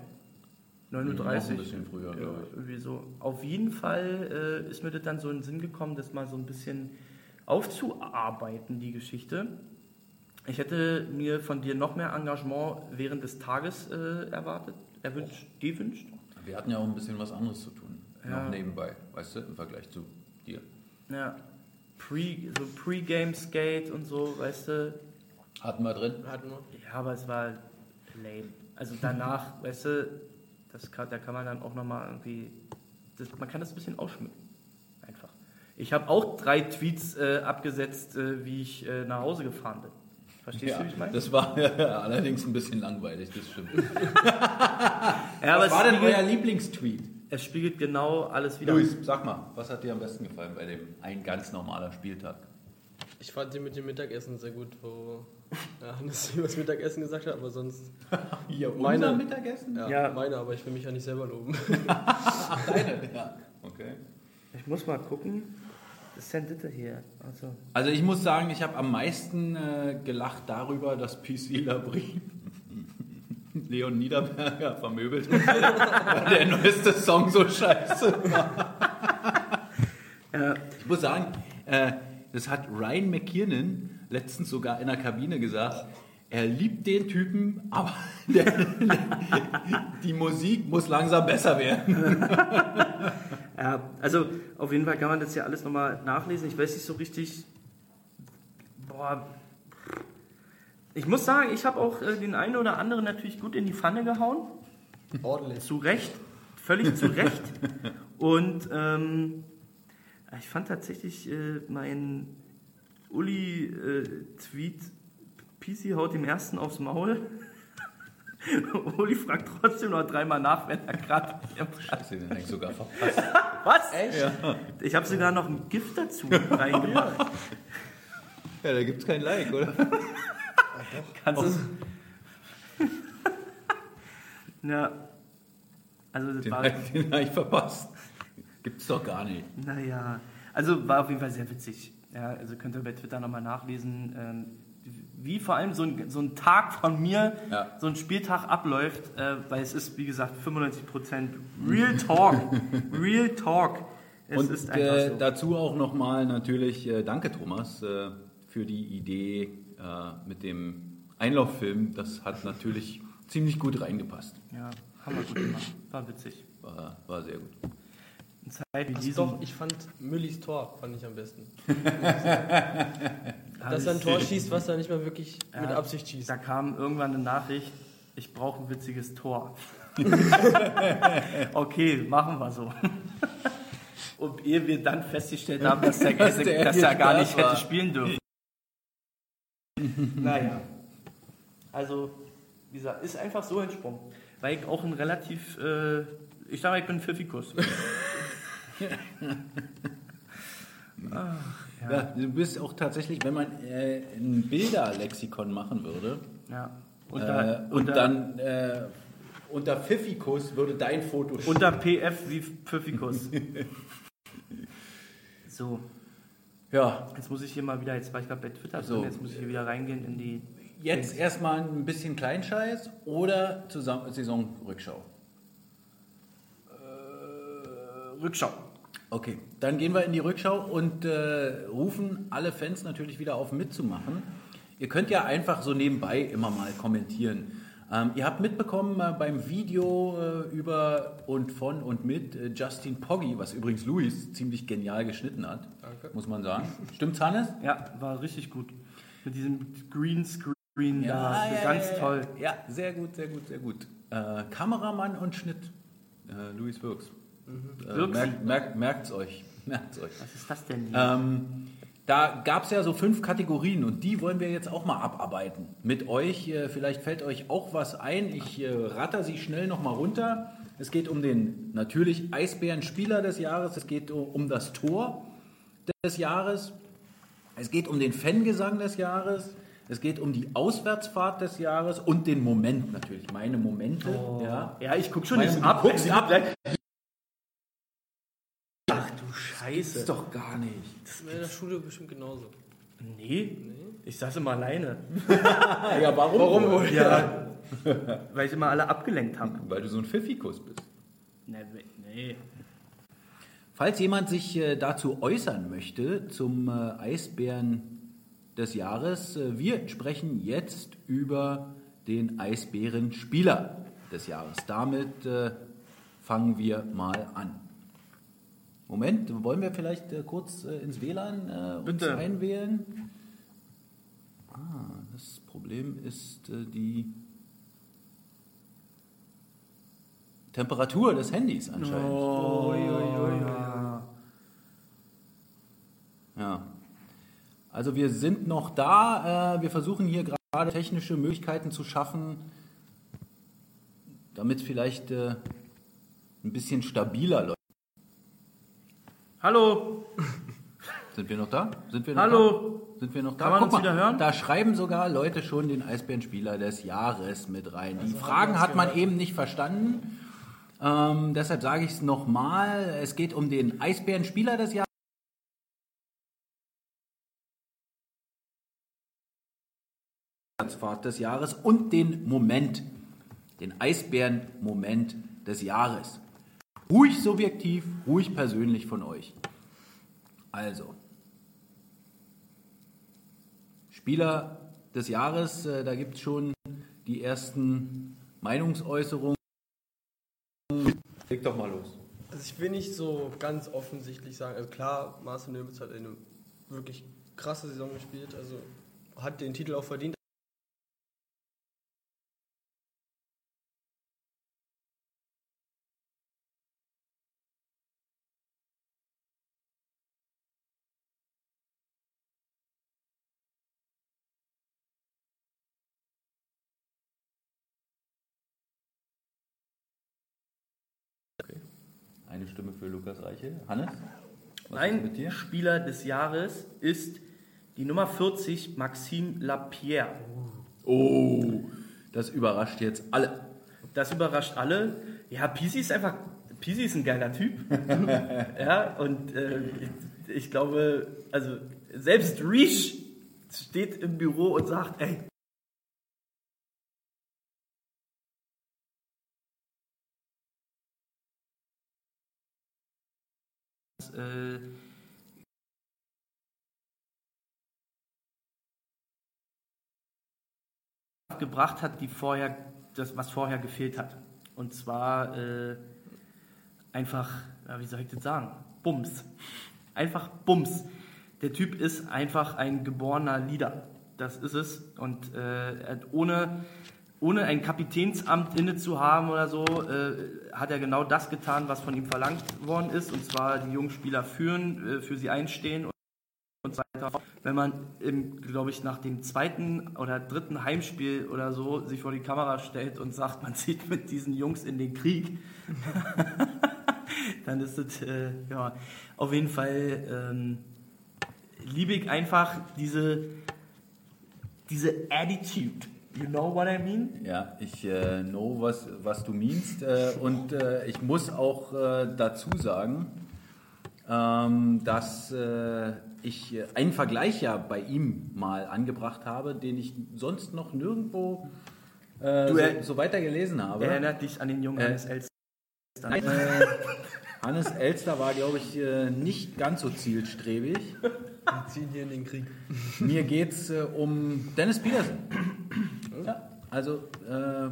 9.30 Uhr. Ein bisschen früher, Ja, glaube ich. irgendwie so. Auf jeden Fall äh, ist mir das dann so in den Sinn gekommen, das mal so ein bisschen aufzuarbeiten, die Geschichte. Ich hätte mir von dir noch mehr Engagement während des Tages äh, erwartet, erwünscht, gewünscht. Wir hatten ja auch ein bisschen was anderes zu tun. Ja. Noch nebenbei, weißt du, im Vergleich zu dir. Ja. Pre, so Pre-Game-Skate und so, weißt du. Hatten wir drin? Hatten wir. Ja, aber es war lame. Also danach, weißt du, das kann, da kann man dann auch nochmal irgendwie, das, man kann das ein bisschen ausschmücken. Einfach. Ich habe auch drei Tweets äh, abgesetzt, äh, wie ich äh, nach Hause gefahren bin. Verstehst du, wie ich meine? das war allerdings ein bisschen langweilig, das stimmt. ja, aber was war denn euer Lieblingstweet? es spiegelt genau alles wieder. Luis, sag mal, was hat dir am besten gefallen bei dem ein ganz normaler Spieltag? Ich fand den mit dem Mittagessen sehr gut, wo ja, Hannes über das Mittagessen gesagt hat, aber sonst. Hier, Meine- unser Mittagessen? Ja, Ja. meine, aber ich will mich ja nicht selber loben. Ach, deine, ja. Okay. Ich muss mal gucken. Was ist denn das hier? Also, Also ich muss sagen, ich habe am meisten äh, gelacht darüber, dass PC Labrie Leon Niederberger vermöbelt hat, weil der neueste Song so scheiße war. ja, Ich muss sagen, äh, das hat Ryan McKiernan letztens sogar in der Kabine gesagt. Er liebt den Typen, aber der, die Musik muss langsam besser werden. Ja, also auf jeden Fall kann man das ja alles nochmal nachlesen. Ich weiß nicht so richtig. Boah. Ich muss sagen, ich habe auch äh, den einen oder anderen natürlich gut in die Pfanne gehauen. Ordentlich. Zu Recht. Völlig zu Recht. Und ähm, ich fand tatsächlich äh, meinen Uli-Tweet, PC haut dem ersten aufs Maul. Uli fragt trotzdem noch dreimal nach, wenn er gerade. Den hab ich sogar verpasst. Was? Echt? Ich habe sogar noch ein Gift dazu reingemacht. Ja, da gibt's kein Like, oder? Kannst du. ja. Also das Den war. hab, den hab ich verpasst. Gibt's doch gar nicht. Naja, also war auf jeden Fall sehr witzig. Ja, also könnt ihr bei Twitter nochmal nachlesen, ähm, wie vor allem so ein, so ein Tag von mir, Ja. so ein Spieltag abläuft, äh, weil es ist, wie gesagt, 95% Real Talk. Real Talk. Es Und ist äh, so. dazu auch nochmal natürlich äh, danke Thomas äh, für die Idee äh, mit dem Einlauffilm. Das hat natürlich ziemlich gut reingepasst. Ja, haben wir gut gemacht. War witzig. War, war sehr gut. Zeit wie diesen, doch, ich fand Müllis Tor fand ich am besten. Dass er ein Tor schießt, was er nicht mal wirklich mit Ja, Absicht schießt. Da kam irgendwann eine Nachricht, ich brauche ein witziges Tor. okay, machen wir so. Und ehe wir dann festgestellt haben, dass der, dass der dass er gar nicht war. hätte spielen dürfen. naja. Also, wie gesagt, ist einfach so entsprungen. Weil ich auch ein relativ, äh, ich sage, ich bin ein Pfiffikus. Ja. du bist auch tatsächlich, wenn man äh, ein Bilderlexikon machen würde Ja. äh, Unter, und unter, dann äh, unter Pfiffikus würde dein Foto stehen. unter PF wie Pfiffikus. so. Ja, Jetzt muss ich hier mal wieder, jetzt war ich gerade bei Twitter So. jetzt muss ich hier wieder reingehen in die jetzt erstmal ein bisschen Kleinscheiß oder Saisonrückschau. äh, Rückschau. Okay, dann gehen wir in die Rückschau und äh, rufen alle Fans natürlich wieder auf mitzumachen. Ihr könnt ja einfach so nebenbei immer mal kommentieren. Ähm, ihr habt mitbekommen äh, beim Video äh, über und von und mit äh, Justin Poggi, was übrigens Luis ziemlich genial geschnitten hat, Danke. muss man sagen. Stimmt's, Hannes? Ja, war richtig gut. Mit diesem Greenscreen da, ganz ja, toll. Ja, sehr gut, sehr gut, sehr gut. Äh, Kameramann und Schnitt, äh, Luis Wirks. Äh, Wirks? merkt, merkt, merkt's euch, merkt's euch. Was ist das denn? hier? Ähm, da gab es ja so fünf Kategorien und die wollen wir jetzt auch mal abarbeiten. Mit euch, äh, vielleicht fällt euch auch was ein. Ich äh, ratter sie schnell nochmal runter. Es geht um den natürlich Eisbären-Spieler des Jahres, es geht um, das Tor des Jahres, es geht um den Fangesang des Jahres, es geht um die Auswärtsfahrt des Jahres und den Moment natürlich, meine Momente. Ja. ja, ich guck schon Meine, nicht ab. guckst ab. Scheiße. Ist doch gar nicht. Das ist in der Schule bestimmt genauso. Nee, ich saß immer alleine. Ja, warum? Warum wohl? Ja, weil ich immer alle abgelenkt habe. Weil du so ein Pfiffikus bist. Nee, nee. Falls jemand sich äh, dazu äußern möchte zum äh, Eisbären des Jahres, äh, wir sprechen jetzt über den Eisbären-Spieler des Jahres. Damit äh, fangen wir mal an. Moment, wollen wir vielleicht äh, kurz äh, ins WLAN äh, uns Bitte. einwählen? Ah, das Problem ist äh, die Temperatur des Handys anscheinend. Ja. Also wir sind noch da. Äh, wir versuchen hier gerade technische Möglichkeiten zu schaffen, damit es vielleicht äh, ein bisschen stabiler läuft. Hallo, Sind wir noch da? Sind wir noch hallo. Da? Sind wir noch da? Kann man Guck uns wieder hören? Da schreiben sogar Leute schon den Eisbärenspieler des Jahres mit rein. Die Fragen hat man eben nicht verstanden. Ähm, deshalb sage ich es nochmal. Es geht um den Eisbärenspieler des Jahres. Des Jahres und den Moment, den Eisbären-Moment des Jahres. Ruhig subjektiv, ruhig persönlich von euch. Also, Spieler des Jahres, äh, da gibt es schon die ersten Meinungsäußerungen. Leg doch mal los. Also ich will nicht so ganz offensichtlich sagen, also klar, Marcel Nöbitz hat eine wirklich krasse Saison gespielt, also hat den Titel auch verdient. Stimme für Lukas Reiche. Hannes? Mein dir? Spieler des Jahres ist die Nummer 40, Maxime Lapierre. Oh, das überrascht jetzt alle. Das überrascht alle. Ja, Pisi ist einfach, Pisi ist ein geiler Typ. ja, und äh, ich, ich glaube, also selbst Reach steht im Büro und sagt, ey, gebracht hat, die vorher, das, was vorher gefehlt hat. Und zwar äh, einfach, ja, wie soll ich das sagen? Bums. Einfach Bums. Der Typ ist einfach ein geborener Leader. Das ist es. Und äh, ohne, ohne ein Kapitänsamt inne zu haben oder so, äh, hat er genau das getan, was von ihm verlangt worden ist. Und zwar die jungen Spieler führen, äh, für sie einstehen und so weiter. Wenn man, glaube ich, nach dem zweiten oder dritten Heimspiel oder so sich vor die Kamera stellt und sagt, man zieht mit diesen Jungs in den Krieg, dann ist es äh, ja, auf jeden Fall ähm, liebe ich einfach diese, diese Attitude. You know what I mean? Ja, ich äh, know, was, was du meinst. Äh, und äh, ich muss auch äh, dazu sagen, ähm, dass äh, ich äh, einen Vergleich ja bei ihm mal angebracht habe, den ich sonst noch nirgendwo äh, Du, so, so weiter gelesen habe. Erinnert dich an den jungen Äh, Hannes Elster. Nein, äh, Hannes Elster war, glaube ich, äh, nicht ganz so zielstrebig. Wir ziehen hier in den Krieg. Mir geht es äh, um Dennis Peterson. Ja, also äh,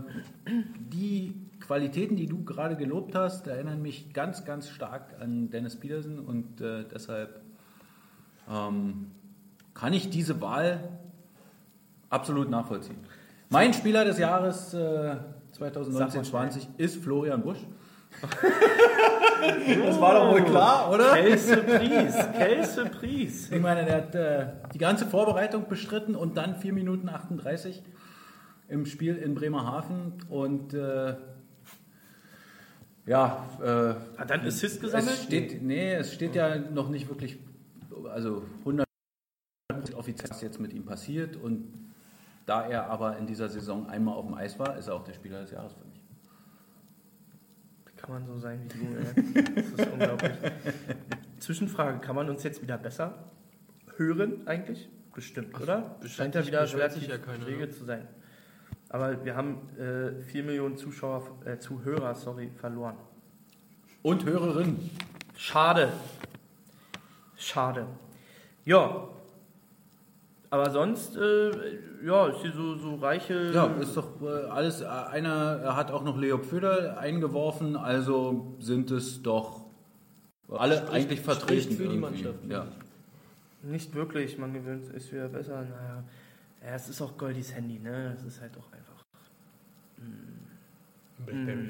die Qualitäten, die du gerade gelobt hast, erinnern mich ganz, ganz stark an Dennis Peterson und äh, deshalb ähm, kann ich diese Wahl absolut nachvollziehen. Mein Spieler des Jahres äh, 2019-20 ist Florian Busch. das war doch wohl klar, oder? Quelle Surprise, quelle Surprise. Ich meine, der hat äh, die ganze Vorbereitung bestritten und dann 4 Minuten 38 im Spiel in Bremerhaven und äh, ja, äh, Hat dann Assist gesammelt? es steht, nee, es steht ja noch nicht wirklich, also 100 offiziell, was jetzt mit ihm passiert und da er aber in dieser Saison einmal auf dem Eis war, ist er auch der Spieler des Jahres für mich. Kann man so sein wie du, ey. Das ist unglaublich. Zwischenfrage, kann man uns jetzt wieder besser hören eigentlich? Bestimmt, oder? Scheint ja wieder relativ ja keiner, rege ne? zu sein. Aber wir haben äh, 4 Millionen Zuschauer, äh, Zuhörer sorry, verloren. Und Hörerin. Schade. Schade. Ja. Aber sonst, äh, ja, ist hier so, so reiche. Ja, ist doch äh, alles, äh, einer hat auch noch Leo Pföder eingeworfen, also sind es doch alle Spricht- eigentlich vertreten. spricht für die irgendwie. Mannschaft. Ja. Nicht wirklich, man gewöhnt ist wieder besser. Naja, ja, es ist auch Goldis Handy, ne? Das ist halt auch einfach. Blackberry.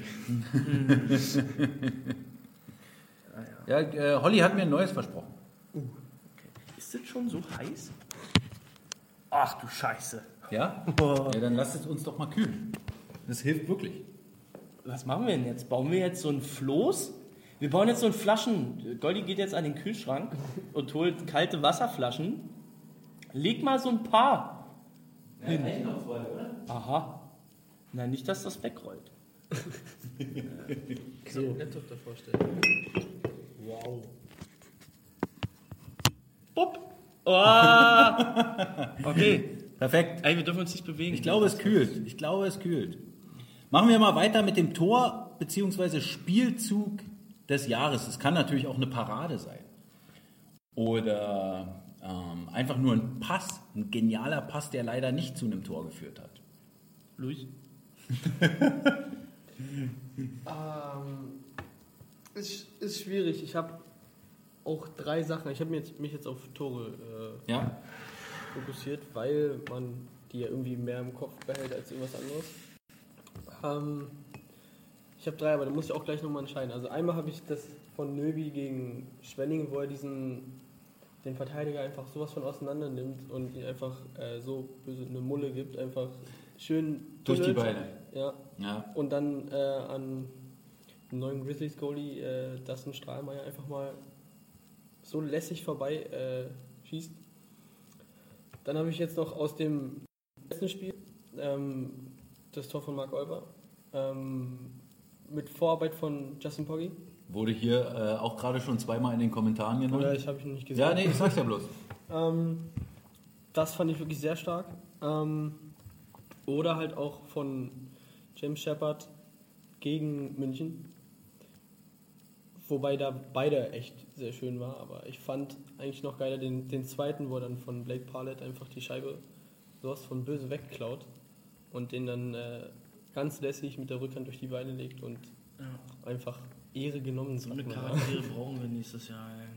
Naja. Ja, äh, Holly hat mir ein neues versprochen. Ist das schon so heiß? Ach du Scheiße. Ja? Boah. Ja, dann lasst es uns doch mal kühlen. Das hilft wirklich. Was machen wir denn jetzt? Bauen wir jetzt so ein Floß? Wir bauen jetzt so ein Flaschen. Goldi geht jetzt an den Kühlschrank und holt kalte Wasserflaschen. Leg mal so ein paar. hin. Aha. Na, nicht, dass das wegrollt. So. Laptop davor stellen. Wow. Bupp. Oh. Okay. Perfekt. Ey, wir dürfen uns nicht bewegen. Ich glaube, es kühlt. Ich glaube, es kühlt. Machen wir mal weiter mit dem Tor bzw. Spielzug des Jahres. Es kann natürlich auch eine Parade sein. Oder ähm, einfach nur ein Pass, ein genialer Pass, der leider nicht zu einem Tor geführt hat. Luis? Ähm, ist, ist schwierig. Ich habe auch drei Sachen. Ich habe mich jetzt, mich jetzt auf Tore äh, Ja? fokussiert, weil man die ja irgendwie mehr im Kopf behält als irgendwas anderes. Ähm, ich habe drei, aber da muss ich auch gleich nochmal entscheiden. Also einmal habe ich das von Nöbi gegen Schwenningen, wo er diesen den Verteidiger einfach sowas von auseinander nimmt und ihn einfach äh, so böse eine Mulle gibt, einfach schön Durch die. Beine. Ja. Ja. Und dann äh, an den neuen Grizzlies Goalie äh, Dustin Strahlmeier einfach mal so lässig vorbei äh, schießt. Dann habe ich jetzt noch aus dem letzten Spiel ähm, das Tor von Marc Olber. Ähm, mit Vorarbeit von Justin Poggi. Wurde hier äh, auch gerade schon zweimal in den Kommentaren genannt. Oder ich habe ihn nicht gesehen. ja, nee, ich sag's ja bloß. Ähm, das fand ich wirklich sehr stark. Ähm, oder halt auch von James Shepard gegen München. Wobei da beide echt sehr schön war. Aber ich fand eigentlich noch geiler den, den zweiten, wo er dann von Blake Parlett einfach die Scheibe sowas von böse wegklaut und den dann äh, ganz lässig mit der Rückhand durch die Beine legt und einfach Ehre genommen. So eine ja. Charaktere brauchen wir nächstes Jahr. Ey.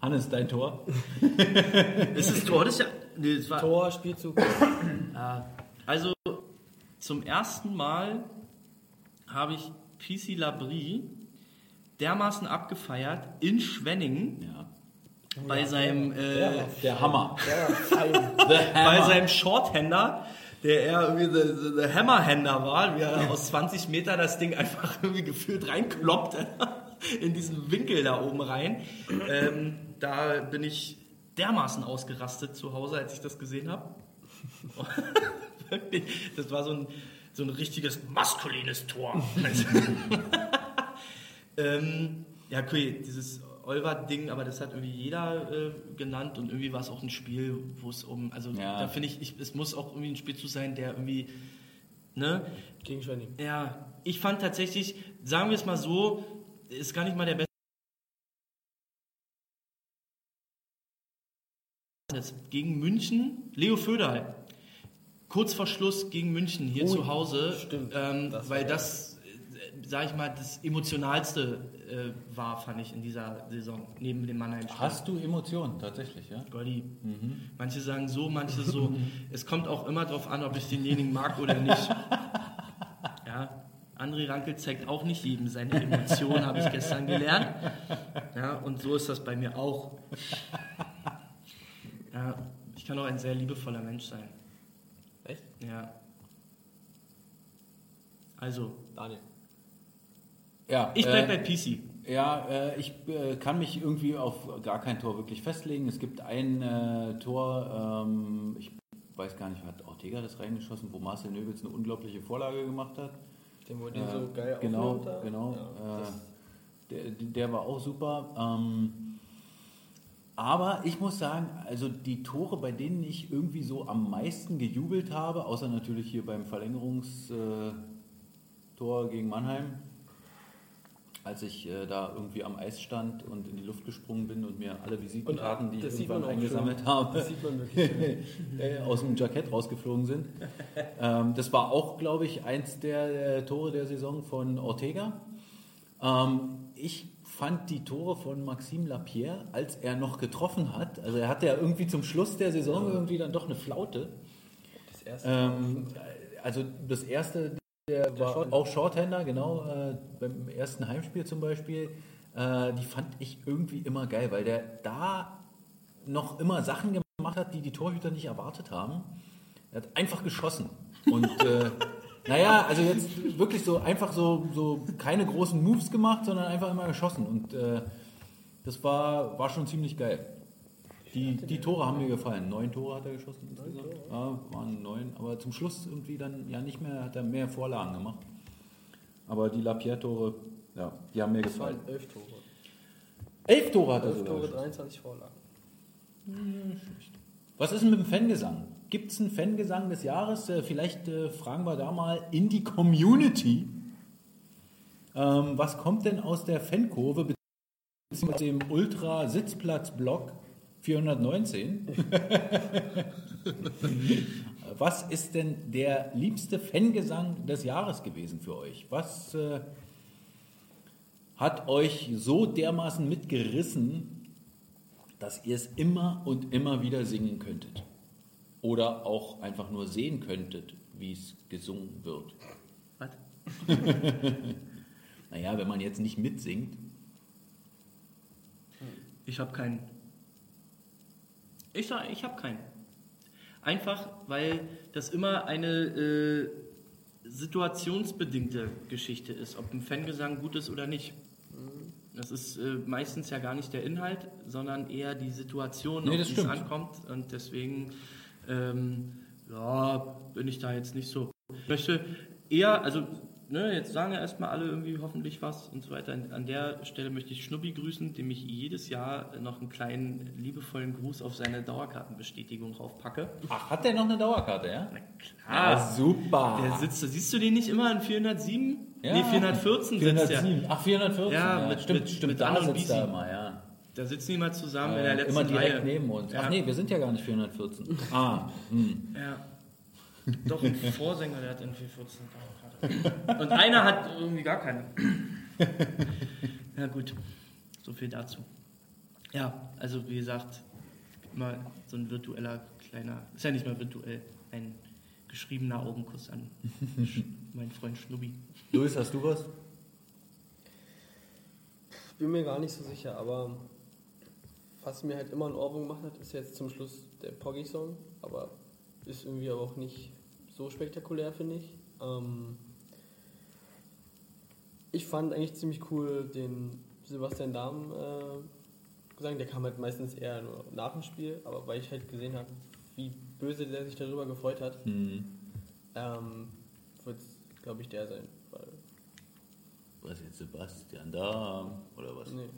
Hannes, dein Tor? Ist das Tor? Das ist ja. Nee, das war, Tor, Spielzug. Ja, also zum ersten Mal habe ich PC Labrie dermaßen abgefeiert in Schwenningen Ja. bei seinem äh, Der Hammer. Ja, fein. bei seinem Shorthander, der eher irgendwie der, der- der Hammerhänder war, wie er aus 20 Meter das Ding einfach irgendwie gefühlt reinkloppt in diesen Winkel da oben rein. Ähm, da bin ich dermaßen ausgerastet zu Hause, als ich das gesehen habe. Wirklich, das war so ein, so ein richtiges maskulines Tor. ähm, ja, okay, dieses Olver-Ding, aber das hat irgendwie jeder äh, genannt und irgendwie war es auch ein Spiel, wo es um, also Ja. da finde ich, ich, es muss auch irgendwie ein Spiel zu sein, der irgendwie, ne, Gegen Schwenning. ja, ich fand tatsächlich, sagen wir es mal so, ist gar nicht mal der beste. Gegen München, Leo Föderl. Kurz vor Schluss gegen München hier Oh, zu Hause, stimmt. ähm, Das weil das, sag ich mal, das emotionalste äh, war, fand ich in dieser Saison, neben dem Mannheim-Spiel. Hast du Emotionen, tatsächlich, ja? Goldi. Manche sagen so, manche so. es kommt auch immer darauf an, ob ich denjenigen mag oder nicht. Ja, André Rankel zeigt auch nicht jedem seine Emotionen, habe ich gestern gelernt. Ja, und so ist das bei mir auch. Ja, ich kann auch ein sehr liebevoller Mensch sein. Echt? Ja. Also, Daniel. Ja, ich bleib äh, bei PC. Ja, äh, ich äh, kann mich irgendwie auf gar kein Tor wirklich festlegen. Es gibt ein äh, Tor, ähm, ich weiß gar nicht, hat Ortega das reingeschossen, wo Marcel Nöbels eine unglaubliche Vorlage gemacht hat. Den, wo den Äh, so geil genau, genau. Ja, äh, der, der war auch super. Ähm, aber ich muss sagen, also die Tore, bei denen ich irgendwie so am meisten gejubelt habe, außer natürlich hier beim Verlängerungstor gegen Mannheim, als ich äh, da irgendwie am Eis stand und in die Luft gesprungen bin und mir alle Visitenkarten, die ich das sieht irgendwann eingesammelt schön. habe, äh, aus dem Jackett rausgeflogen sind. ähm, das war auch, glaube ich, eins der äh, Tore der Saison von Ortega. Ähm, ich fand die Tore von Maxime Lapierre, als er noch getroffen hat, also er hatte ja irgendwie zum Schluss der Saison irgendwie dann doch eine Flaute. Das erste. Ähm, also das erste, der, war Short- auch Shorthander, genau, äh, beim ersten Heimspiel zum Beispiel, äh, die fand ich irgendwie immer geil, weil der da noch immer Sachen gemacht hat, die die Torhüter nicht erwartet haben. Er hat einfach geschossen. Und äh, naja, also jetzt wirklich so einfach so, so keine großen Moves gemacht, sondern einfach immer geschossen. Und äh, das war, war schon ziemlich geil. Die, die Tore haben mir gefallen. Neun Tore hat er geschossen insgesamt. Ja, waren neun. Aber zum Schluss irgendwie dann ja nicht mehr, hat er mehr Vorlagen gemacht. Aber die Lapierre-Tore, ja, die haben mir Das waren gefallen. elf Tore. Elf Tore hat er Elf sogar Tore, geschossen. 23 Vorlagen. Was ist denn mit dem Fangesang? Gibt es einen Fangesang des Jahres? Äh, vielleicht äh, fragen wir da mal in die Community. Ähm, was kommt denn aus der Fankurve beziehungsweise dem Ultra-Sitzplatz-Block 419? was ist denn der liebste Fangesang des Jahres gewesen für euch? Was äh, hat euch so dermaßen mitgerissen, dass ihr es immer und immer wieder singen könntet. Oder auch einfach nur sehen könntet, wie es gesungen wird. Was? Naja, wenn man jetzt nicht mitsingt, Ich habe keinen. Ich sag, ich habe keinen. Einfach, weil das immer eine äh, situationsbedingte Geschichte ist, ob ein Fangesang gut ist oder nicht. Das ist äh, meistens ja gar nicht der Inhalt, sondern eher die Situation, Nee, auf die es ankommt. Und deswegen, ähm, ja, bin ich da jetzt nicht so. Ich möchte eher, also ne, jetzt sagen ja erstmal alle irgendwie hoffentlich was und so weiter. An, an der Stelle möchte ich Schnubbi grüßen, dem ich jedes Jahr noch einen kleinen liebevollen Gruß auf seine Dauerkartenbestätigung raufpacke. Ach, hat der noch eine Dauerkarte, ja? Na klar. Ah, super. Der sitzt, siehst du den nicht immer in 407? Ja. Nee, 414 sitzt der. 407. Ach, 414. Ja, Ja, mit- stimmt, mit- stimmt. mit da sitzt er immer, ja. Da sitzen die mal zusammen in Äh, der letzten immer direkt Reihe. neben uns. Ja. Ach nee, wir sind ja gar nicht 414. Ah, hm. Ja. Doch, ein Vorsänger, der hat in 414 Dauerkarte. Und einer hat irgendwie gar keine. Ja gut, so viel dazu. Ja, also wie gesagt, immer so ein virtueller kleiner, ist ja nicht mal virtuell, ein geschriebener Augenkuss an meinen Freund Schnubbi. Luis, hast du was? bin mir gar nicht so sicher, aber was mir halt immer ein Ohrwurm gemacht hat, ist jetzt zum Schluss der Poggy-Song, aber ist irgendwie aber auch nicht so spektakulär, finde ich. Ähm ich fand eigentlich ziemlich cool den Sebastian Dahm äh, Gesang, der kam halt meistens eher nur nach dem Spiel, aber weil ich halt gesehen habe, wie böse der sich darüber gefreut hat, Hm. ähm, wird es, glaube ich, der sein. Was jetzt, Sebastian Dahm oder was? nee.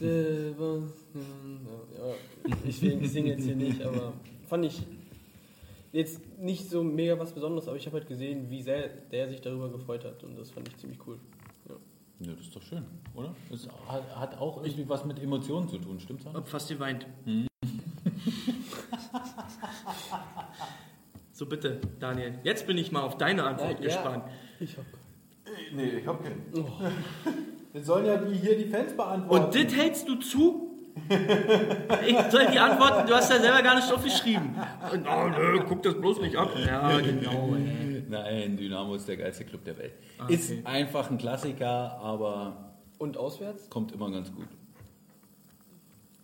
Sebastian, ja, ich ich singe jetzt hier nicht, aber fand ich jetzt nicht so mega was Besonderes, aber ich habe halt gesehen, wie sehr der sich darüber gefreut hat und das fand ich ziemlich cool. Ja. Ja, das ist doch schön, oder? Das hat, auch irgendwie was mit Emotionen zu tun, stimmt's? Hab fast geweint. so bitte, Daniel. Jetzt bin ich mal auf deine Antwort Ja, ja. gespannt. Ich hab, Nee, ich hab keinen. Das sollen ja die hier die Fans beantworten. Und das hältst du zu? Ich soll die antworten, du hast ja selber gar nicht aufgeschrieben. Und, oh, nö, guck das bloß nicht ab. Ja, genau. Ey. Nein, Dynamo ist der geilste Club der Welt. Ah, okay. Ist einfach ein Klassiker, aber und auswärts? kommt immer ganz gut.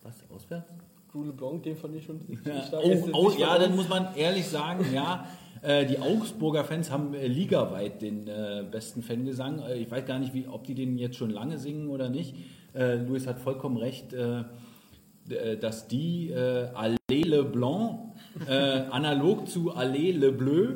Was, auswärts? Drew LeBlanc, den fand ich schon ziemlich Ja, stark. oh, oh, nicht ja, dann muss man ehrlich sagen, ja. äh, Die Augsburger Fans haben äh, ligaweit den äh, besten Fangesang. Äh, Ich weiß gar nicht, wie, ob die den jetzt schon lange singen oder nicht. Äh, Luis hat vollkommen recht, dass die äh, Allée Le Blanc äh, analog zu Allée Le Bleu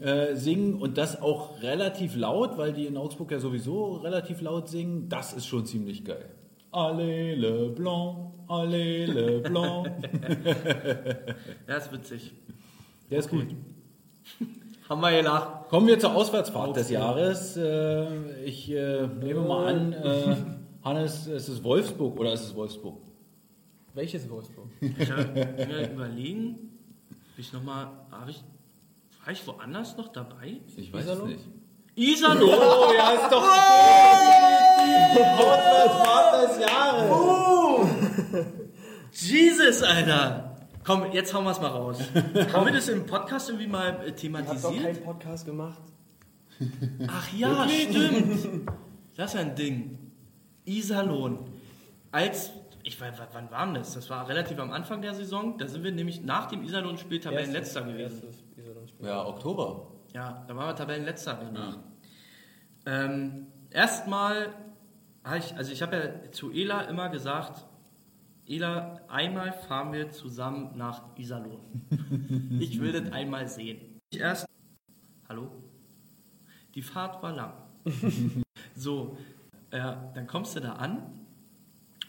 äh, singen und das auch relativ laut, weil die in Augsburg ja sowieso relativ laut singen. Das ist schon ziemlich geil. Allée Le Blanc, Allée Le Blanc. Ja, ist witzig. Der ist gut. Haben wir gelacht. Kommen wir zur Auswärtsfahrt des Jahres. Äh, Ich äh, nehme mal an, äh, Hannes, es ist Wolfsburg oder ist es Wolfsburg? Welches Wolfsburg? Ich hab mir überlegen, ob ich nochmal, habe ich, war ich woanders noch dabei? Ich weiß Iserlohn? es nicht. Iserlohn! Oh, ja, ist doch Auswärtsfahrt des Jahres. Jesus, Alter! Komm, jetzt hauen wir es mal raus. Haben wir das im Podcast irgendwie mal äh, Ich hab doch thematisiert? keinen Podcast gemacht. Ach ja, stimmt. Das ist ein Ding. Iserlohn. Als, ich weiß, wann war denn das? Das war relativ am Anfang der Saison. Da sind wir nämlich nach dem Iserlohn-Spiel Tabellenletzter gewesen. Ja, Oktober. Ja, da waren wir Tabellenletzter. Ähm, Erstmal, hab ich, also ich habe ja zu Ela immer gesagt, Ela, einmal fahren wir zusammen nach Iserlohn. ich will das einmal sehen. Ich erst, hallo? Die Fahrt war lang. so, äh, dann kommst du da an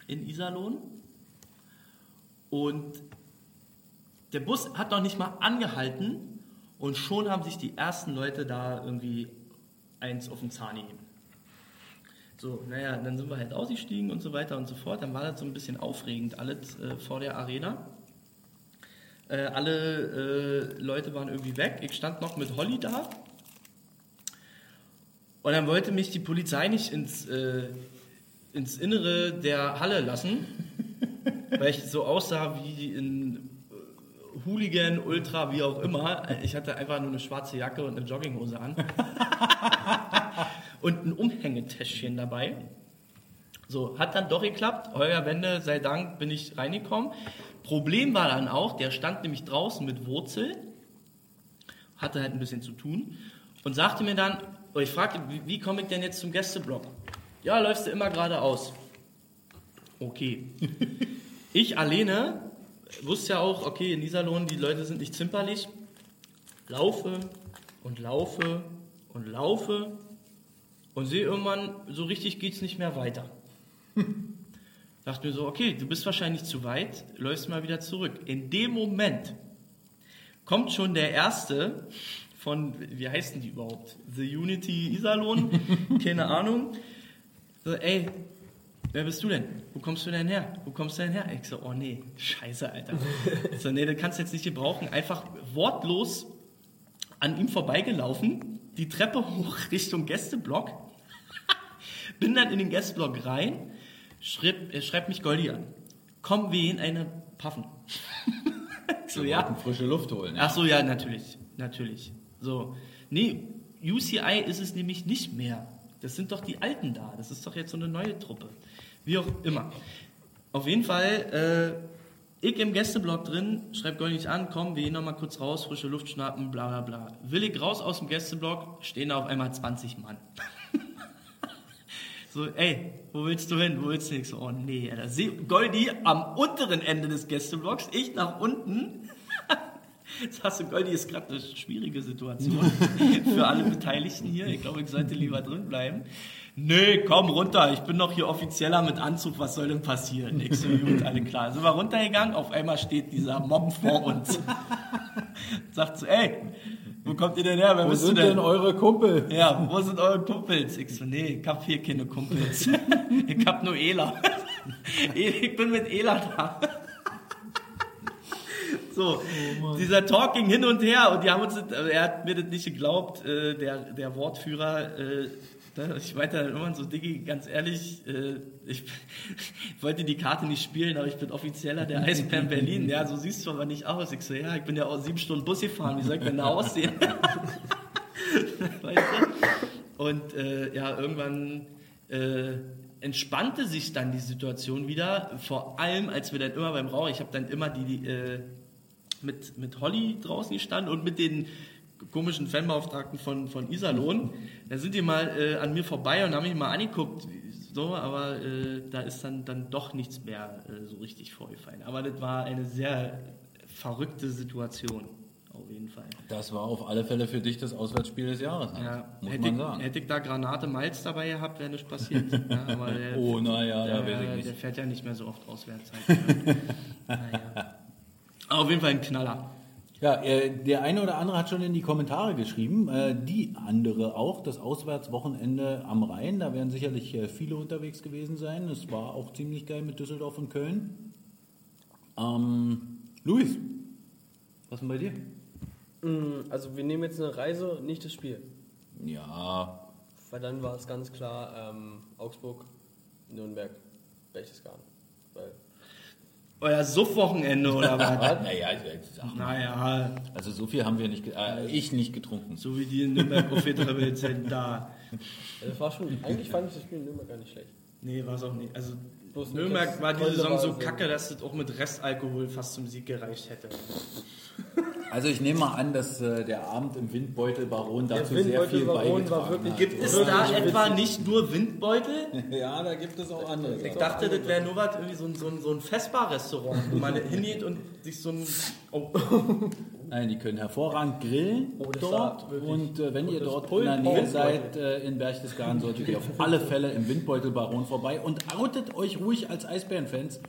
in Iserlohn und der Bus hat noch nicht mal angehalten und schon haben sich die ersten Leute da irgendwie eins auf den Zahn gegeben. So, naja, dann sind wir halt ausgestiegen und so weiter und so fort. Dann war das so ein bisschen aufregend, alles äh, vor der Arena. Äh, alle äh, Leute waren irgendwie weg. Ich stand noch mit Holly da. Und dann wollte mich die Polizei nicht ins, äh, ins Innere der Halle lassen, weil ich so aussah wie in äh, Hooligan, Ultra, wie auch immer. Ich hatte einfach nur eine schwarze Jacke und eine Jogginghose an. und ein Umhängetäschchen dabei. So, hat dann doch geklappt. Euer Wende, sei Dank, bin ich reingekommen. Problem war dann auch, der stand nämlich draußen mit Wurzel, hatte halt ein bisschen zu tun und sagte mir dann, oder ich fragte, wie, wie komme ich denn jetzt zum Gästeblock? Ja, läufst du immer geradeaus. Okay. ich alleine wusste ja auch, okay, in Iserlohn, die Leute sind nicht zimperlich. Laufe und laufe und laufe Und sehe irgendwann, so richtig geht's nicht mehr weiter. Dachte mir so, okay, du bist wahrscheinlich zu weit, läufst mal wieder zurück. In dem Moment kommt schon der erste von, wie heißen die überhaupt? The Unity Iserlohn? Keine Ahnung. So, ey, wer bist du denn? Wo kommst du denn her? Wo kommst du denn her? Ich so, oh nee, scheiße, Alter. Ich so, nee, das kannst du jetzt nicht gebrauchen. Einfach wortlos an ihm vorbeigelaufen, die Treppe hoch Richtung Gästeblock, bin dann in den Gästeblock rein, schrieb, er schreibt mich Goldi an. Komm, wir gehen eine Paffen. So, ja. Frische Luft holen. Ach so, ja, natürlich. Natürlich. So. Nee, UCI ist es nämlich nicht mehr. Das sind doch die Alten da. Das ist doch jetzt so eine neue Truppe. Wie auch immer. Auf jeden Fall, äh, ich im Gästeblock drin, schreib Gold nicht an, komm, wir gehen noch mal kurz raus, frische Luft schnappen, bla bla bla. Will ich raus aus dem Gästeblock, stehen da auf einmal 20 Mann. So, ey, wo willst du hin? Wo willst du hin? So, oh nee, Alter. Seh Goldi am unteren Ende des Gästeblocks, ich nach unten. Du, Goldi ist gerade eine schwierige Situation für alle Beteiligten hier. Ich glaube, ich sollte lieber drin bleiben. Nee, komm runter, ich bin noch hier offizieller mit Anzug, was soll denn passieren? Ich so, gut, alle klar. Sind wir runtergegangen, auf einmal steht dieser Mob vor uns. Sagt so, ey, wo kommt ihr denn her? Wer Wo bist du sind denn? denn eure Kumpel? Ja, wo sind eure Kumpels? Ich so, nee, ich hab hier keine Kumpels. ich hab nur Ela. ich bin mit Ela da. So, dieser Talk ging hin und her und die haben uns, äh, er hat mir das nicht geglaubt, äh, der, der Wortführer, äh, ich weiter dann irgendwann so, Diggi, ganz ehrlich, äh, ich, ich wollte die Karte nicht spielen, aber ich bin offizieller der Eisbären Berlin. Ja, so siehst du aber nicht aus. Ich so, ja, ich bin ja auch sieben Stunden Bus gefahren, wie soll ich denn da aussehen? weißt du? Und äh, ja, irgendwann äh, entspannte sich dann die Situation wieder. Vor allem, als wir dann immer beim Rauch, ich habe dann immer die, die äh, mit, mit Holly draußen gestanden und mit den komischen Fanbeauftragten von, von Iserlohn. Da sind die mal äh, an mir vorbei und haben mich mal angeguckt. So, aber äh, da ist dann, dann doch nichts mehr äh, so richtig vorgefallen. Aber das war eine sehr verrückte Situation, auf jeden Fall. Das war auf alle Fälle für dich das Auswärtsspiel des Jahres. Hans, Ja, muss hätte, man ich, sagen. hätte ich da Granate Malz dabei gehabt, wäre nichts passiert. Ja, aber der, Oh, naja, der, da weiß ich der nicht. fährt ja nicht mehr so oft auswärts. Halt. naja. Aber auf jeden Fall ein Knaller. Ja, äh, der eine oder andere hat schon in die Kommentare geschrieben, äh, die andere auch, das Auswärtswochenende am Rhein, da werden sicherlich äh, viele unterwegs gewesen sein. Es war auch ziemlich geil mit Düsseldorf und Köln. Ähm, Luis, was denn bei dir? Mm, Also wir nehmen jetzt eine Reise, nicht das Spiel. Ja, Weil dann war es ganz klar ähm, Augsburg, Nürnberg, Berchtesgaden. Euer Suffwochenende oder was? naja, naja, Also so viel haben wir nicht, äh, ich nicht getrunken. so wie die in Nürnberg aufgetribbelt sind, da. das war schon, eigentlich fand ich das Spiel in Nürnberg gar nicht schlecht. Nee, war es auch nicht. Also Bloß Nürnberg das war die Saison so kacke, dass es auch mit Restalkohol fast zum Sieg gereicht hätte. Also ich nehme mal an, dass äh, der Abend im Windbeutel Baron dazu Der sehr viel Windbeutel Baron war beigetragen wirklich- hat. Gibt es Wirklich da etwa nicht nur Windbeutel? Ja, da gibt es auch andere. Ich dachte, das wäre nur was, irgendwie so ein, so ein, so ein Festbar-Restaurant, wo man hingeht und sich so ein. Oh. Nein, die können hervorragend grillen Oh, dort. Und äh, wenn ihr das dort in der Nähe Windbeutel. seid, äh, in Berchtesgaden, solltet ihr auf alle Fälle im Windbeutel Baron vorbei und outet euch ruhig als Eisbärenfans.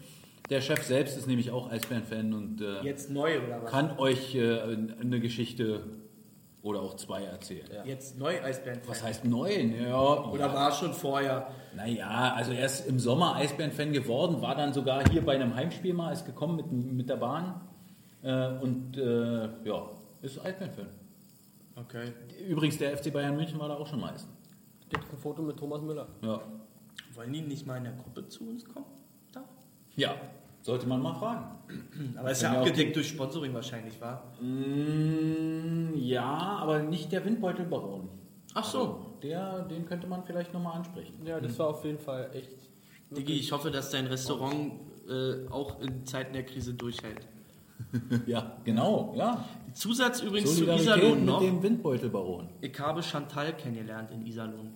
Der Chef selbst ist nämlich auch Eisbärenfan und äh, Jetzt neu oder was? kann euch äh, eine Geschichte oder auch zwei erzählen. Jetzt neu Eisbären. Was heißt neun? Ja, Oder war es schon vorher? Naja, also er ist im Sommer Eisbären-Fan geworden, war dann sogar hier bei einem Heimspiel mal, ist gekommen mit, mit der Bahn äh, und äh, ja, ist Eisbären-Fan. Okay. Übrigens, der FC Bayern München war da auch schon Meister. Gibt ein Foto mit Thomas Müller. Ja. Wollen die nicht mal in der Gruppe zu uns kommen? Da? ja, sollte man mal fragen. Aber ist ja abgedeckt durch Sponsoring wahrscheinlich, war? Mm, ja, aber nicht der Windbeutelbaron. Ach so. Der, den könnte man vielleicht nochmal ansprechen. Ja, das war auf jeden Fall echt. Digi, ich hoffe, dass dein Restaurant äh, auch in Zeiten der Krise durchhält. Ja, genau, ja. Zusatz übrigens zu Iserlohn mit noch. dem Windbeutelbaron. Ich habe Chantal kennengelernt in Iserlohn.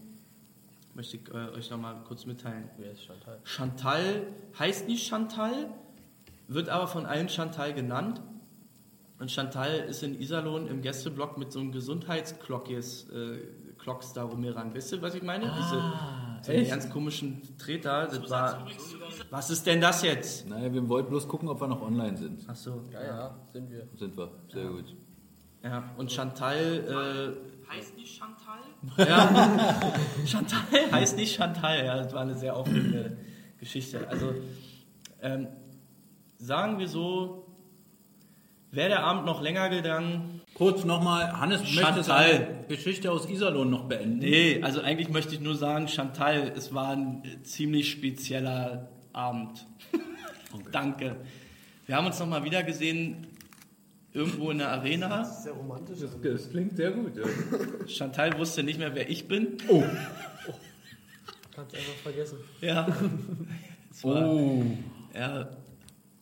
Möchte ich äh, euch nochmal kurz mitteilen. Wer ist Chantal? Chantal heißt nicht Chantal, wird aber von allen Chantal genannt. Und Chantal ist in Iserlohn im Gästeblock mit so einem Gesundheitsglockies, äh, Clocks da rumgerannt. Weißt du, was ich meine? Ah, Diese, so einen echt? ganz komischen Treter. Das war, was ist denn das jetzt? Naja, wir wollten bloß gucken, ob wir noch online sind. Ach so. Ja, ja, sind wir. Sind wir. Sehr gut. Ja, und Chantal. Äh, heißt nicht Chantal? Ja, Chantal heißt nicht Chantal. Ja, das war eine sehr aufregende Geschichte. Also, ähm, sagen wir so, wäre der Abend noch länger gegangen. Kurz nochmal, Hannes möchte Chantal. seine Geschichte aus Iserlohn noch beenden. Nee, also eigentlich möchte ich nur sagen, Chantal, es war ein ziemlich spezieller Abend. Danke. Wir haben uns nochmal wieder gesehen, irgendwo in der Arena. Sehr romantisch. Das, das klingt sehr gut. Ja. Chantal wusste nicht mehr, wer ich bin. Kannst einfach vergessen. Ja. Es war, Oh. ja.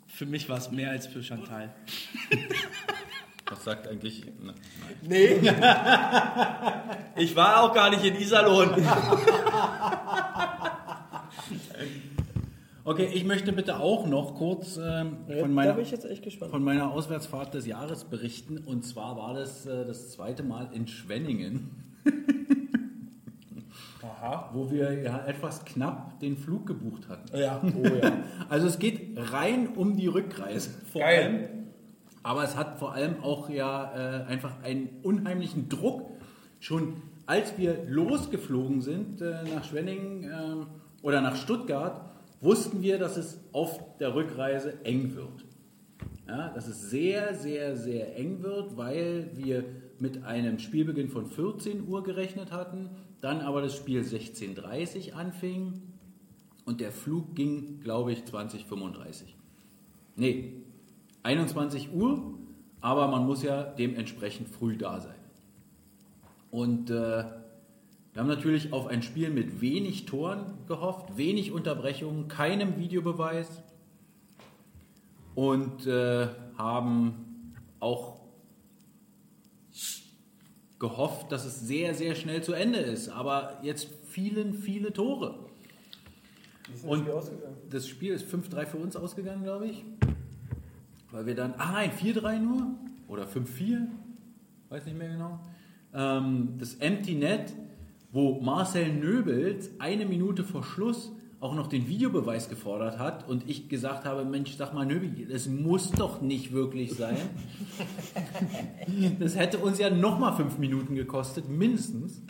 Für mich war es mehr als für Chantal. Was sagt eigentlich. Na, Nee. Ich war auch gar nicht in Iserlohn. Okay, ich möchte bitte auch noch kurz ähm, von, meiner, bin ich jetzt echt gespannt. von meiner Auswärtsfahrt des Jahres berichten. Und zwar war das äh, das zweite Mal in Schwenningen. Wo wir ja etwas knapp den Flug gebucht hatten. Ja, oh ja. Also es geht rein um die Rückreise. Vor Geil. Allem, aber es hat vor allem auch ja äh, einfach einen unheimlichen Druck. Schon als wir losgeflogen sind äh, nach Schwenningen ähm, oder nach Stuttgart, wussten wir, dass es auf der Rückreise eng wird. Ja, dass es sehr, sehr, sehr eng wird, weil wir mit einem Spielbeginn von 14 Uhr gerechnet hatten, dann aber das Spiel 16.30 Uhr anfing und der Flug ging, glaube ich, 2035. Nee, 21 Uhr, aber man muss ja dementsprechend früh da sein. Und äh, wir haben natürlich auf ein Spiel mit wenig Toren gehofft, wenig Unterbrechungen, keinem Videobeweis und äh, haben auch gehofft, dass es sehr, sehr schnell zu Ende ist. Aber jetzt fielen viele Tore. Und das Spiel ist 5-3 für uns ausgegangen, glaube ich. Weil wir dann, ah nein, 4-3 nur oder 5-4, weiß nicht mehr genau. Ähm, das Empty Net, wo Marcel Nöbels eine Minute vor Schluss auch noch den Videobeweis gefordert hat und ich gesagt habe, Mensch, sag mal Nöbi, das muss doch nicht wirklich sein. das hätte uns ja nochmal fünf Minuten gekostet, mindestens.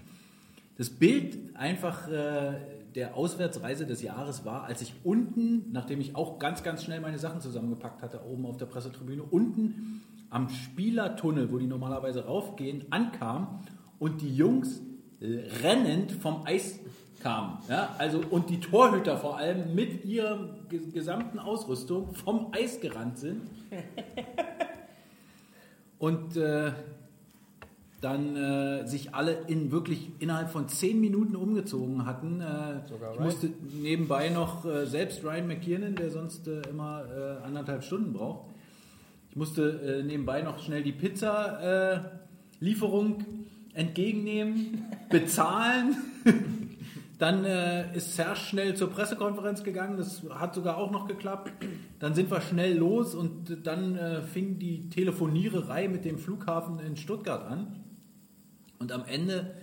Das Bild einfach äh, der Auswärtsreise des Jahres war, als ich unten, nachdem ich auch ganz, ganz schnell meine Sachen zusammengepackt hatte, oben auf der Pressetribüne, unten am Spielertunnel, wo die normalerweise raufgehen, ankam und die Jungs rennend vom Eis kamen. Ja? Also, und die Torhüter vor allem mit ihrer ge- gesamten Ausrüstung vom Eis gerannt sind. Und äh, dann äh, sich alle in wirklich innerhalb von zehn Minuten umgezogen hatten. Äh, ich musste nebenbei noch, äh, selbst Ryan McKiernan, der sonst äh, immer äh, anderthalb Stunden braucht, ich musste äh, nebenbei noch schnell die Pizza-Lieferung entgegennehmen, bezahlen. Dann äh, ist Serge schnell zur Pressekonferenz gegangen, das hat sogar auch noch geklappt. Dann sind wir schnell los und dann äh, fing die Telefoniererei mit dem Flughafen in Stuttgart an. Und am Ende,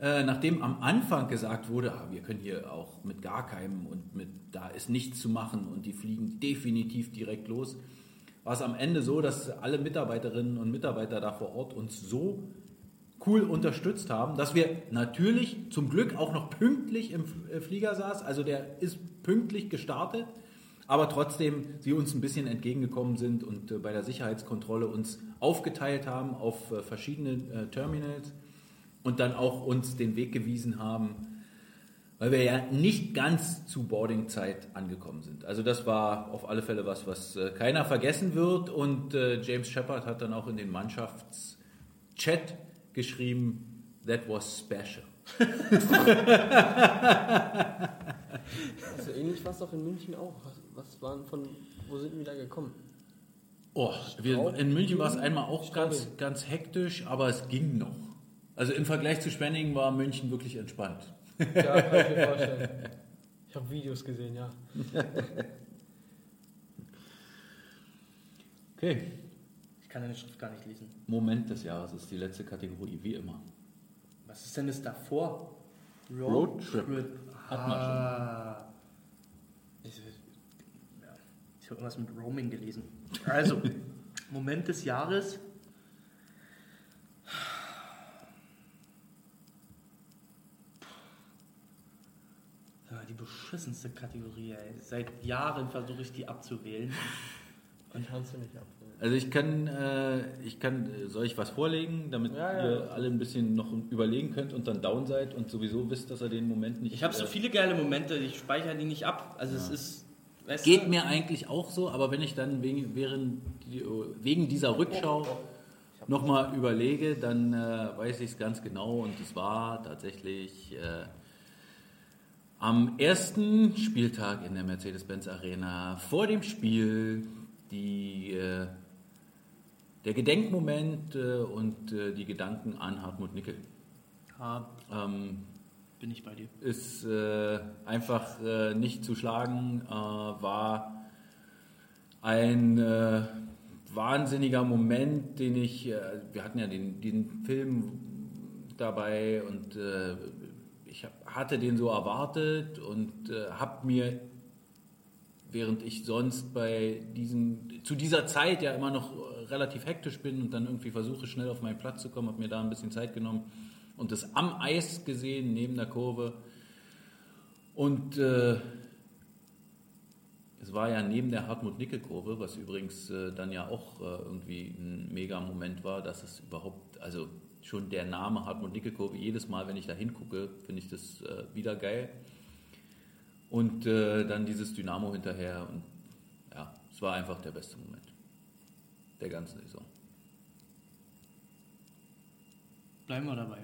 äh, nachdem am Anfang gesagt wurde, ah, wir können hier auch mit gar keinem und mit da ist nichts zu machen und die fliegen definitiv direkt los, war es am Ende so, dass alle Mitarbeiterinnen und Mitarbeiter da vor Ort uns so cool unterstützt haben, dass wir natürlich zum Glück auch noch pünktlich im äh, Flieger saß. Also der ist pünktlich gestartet, aber trotzdem sie uns ein bisschen entgegengekommen sind und äh, bei der Sicherheitskontrolle uns aufgeteilt haben auf äh, verschiedene Terminals und dann auch uns den Weg gewiesen haben, weil wir ja nicht ganz zu Boardingzeit angekommen sind. Also das war auf alle Fälle was, was keiner vergessen wird und James Shepard hat dann auch in den Mannschaftschat geschrieben, that was special. Also ähnlich war es doch in München auch. Was, waren von, wo sind wir da gekommen? Oh, wir, in München war es einmal auch ganz, ganz hektisch, aber es ging noch. Also im Vergleich zu Schwenningen war München wirklich entspannt. Ja, kann ich mir vorstellen. Ich habe Videos gesehen, ja. Okay. Ich kann deine Schrift gar nicht lesen. Moment des Jahres ist die letzte Kategorie, wie immer. Was ist denn das davor? Roadtrip. Hat man Ah. Ich, ja, ich habe irgendwas mit Roaming gelesen. Also, Moment des Jahres. Die beschissenste Kategorie, ey. Seit Jahren versuche ich die abzuwählen. Und kannst du nicht abholen. Also ich kann, äh, ich kann, äh, soll ich was vorlegen, damit Ja, ja. ihr alle ein bisschen noch überlegen könnt und dann down seid und sowieso wisst, dass ihr den Moment nicht. Ich habe so äh, viele geile Momente, ich speichere die nicht ab. Also es ist. Weißt Geht du, mir eigentlich auch so, aber wenn ich dann wegen, während, wegen dieser Rückschau nochmal überlege, dann äh, weiß ich es ganz genau und es war tatsächlich äh, am ersten Spieltag in der Mercedes-Benz Arena vor dem Spiel die, äh, der Gedenkmoment äh, und äh, die Gedanken an Hartmut Nickel. Ja, Ähm, bin ich bei dir. ist äh, einfach äh, nicht zu schlagen, äh, war ein äh, wahnsinniger Moment, den ich, wir hatten ja den, den Film dabei und ich hab, hatte den so erwartet und habe mir, während ich sonst bei diesen, zu dieser Zeit ja immer noch relativ hektisch bin und dann irgendwie versuche schnell auf meinen Platz zu kommen, habe mir da ein bisschen Zeit genommen und das am Eis gesehen, neben der Kurve. Und äh, es war ja neben der Hartmut-Nickel-Kurve, was übrigens äh, dann ja auch äh, irgendwie ein mega Moment war, dass es überhaupt, also schon der Name Hartmut-Nickel-Kurve, jedes Mal, wenn ich da hingucke, finde ich das äh, wieder geil. Und äh, dann dieses Dynamo hinterher und ja, es war einfach der beste Moment der ganzen Saison. Bleiben wir dabei.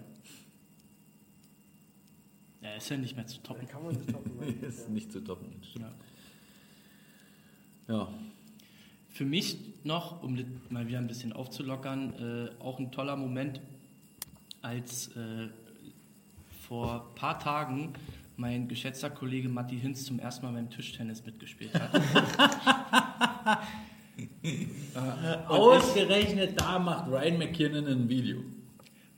Ja, ist ja nicht mehr zu toppen. Kann man nicht toppen. ist nicht zu toppen. Ja. Ja, Für mich noch, um mal wieder ein bisschen aufzulockern, äh, auch ein toller Moment, als äh, vor ein paar Tagen mein geschätzter Kollege Matti Hinz zum ersten Mal beim Tischtennis mitgespielt hat. Ausgerechnet da macht Ryan McKinnon ein Video.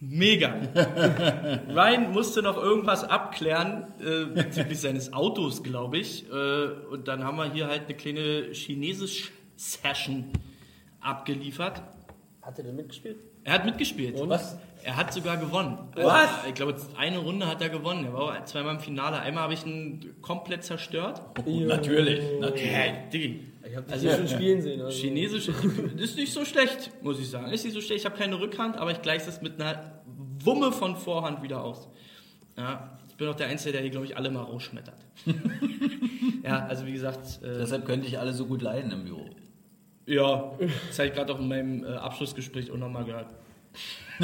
Mega! Ryan musste noch irgendwas abklären äh, bezüglich seines Autos, glaube ich. Äh, und dann haben wir hier halt eine kleine Chinesisch-Session abgeliefert. Hat er denn mitgespielt? Er hat mitgespielt. Was? Er hat sogar gewonnen. Was? Äh, ich glaube, eine Runde hat er gewonnen. Er war zweimal im Finale. Einmal habe ich ihn komplett zerstört. Natürlich, natürlich. Hä, Diggi. Ich habe Also- schon spielen sehen. Also. Chinesisch ist nicht so schlecht, muss ich sagen. Ist nicht so schlecht. Ich habe keine Rückhand, aber ich gleiche das mit einer Wumme von Vorhand wieder aus. Ja, ich bin auch der Einzige, der hier, glaube ich, alle mal rausschmettert. ja, also wie gesagt, äh, Deshalb könnte ich alle so gut leiden im Büro. Ja, das habe ich gerade auch in meinem äh, Abschlussgespräch auch nochmal gehört.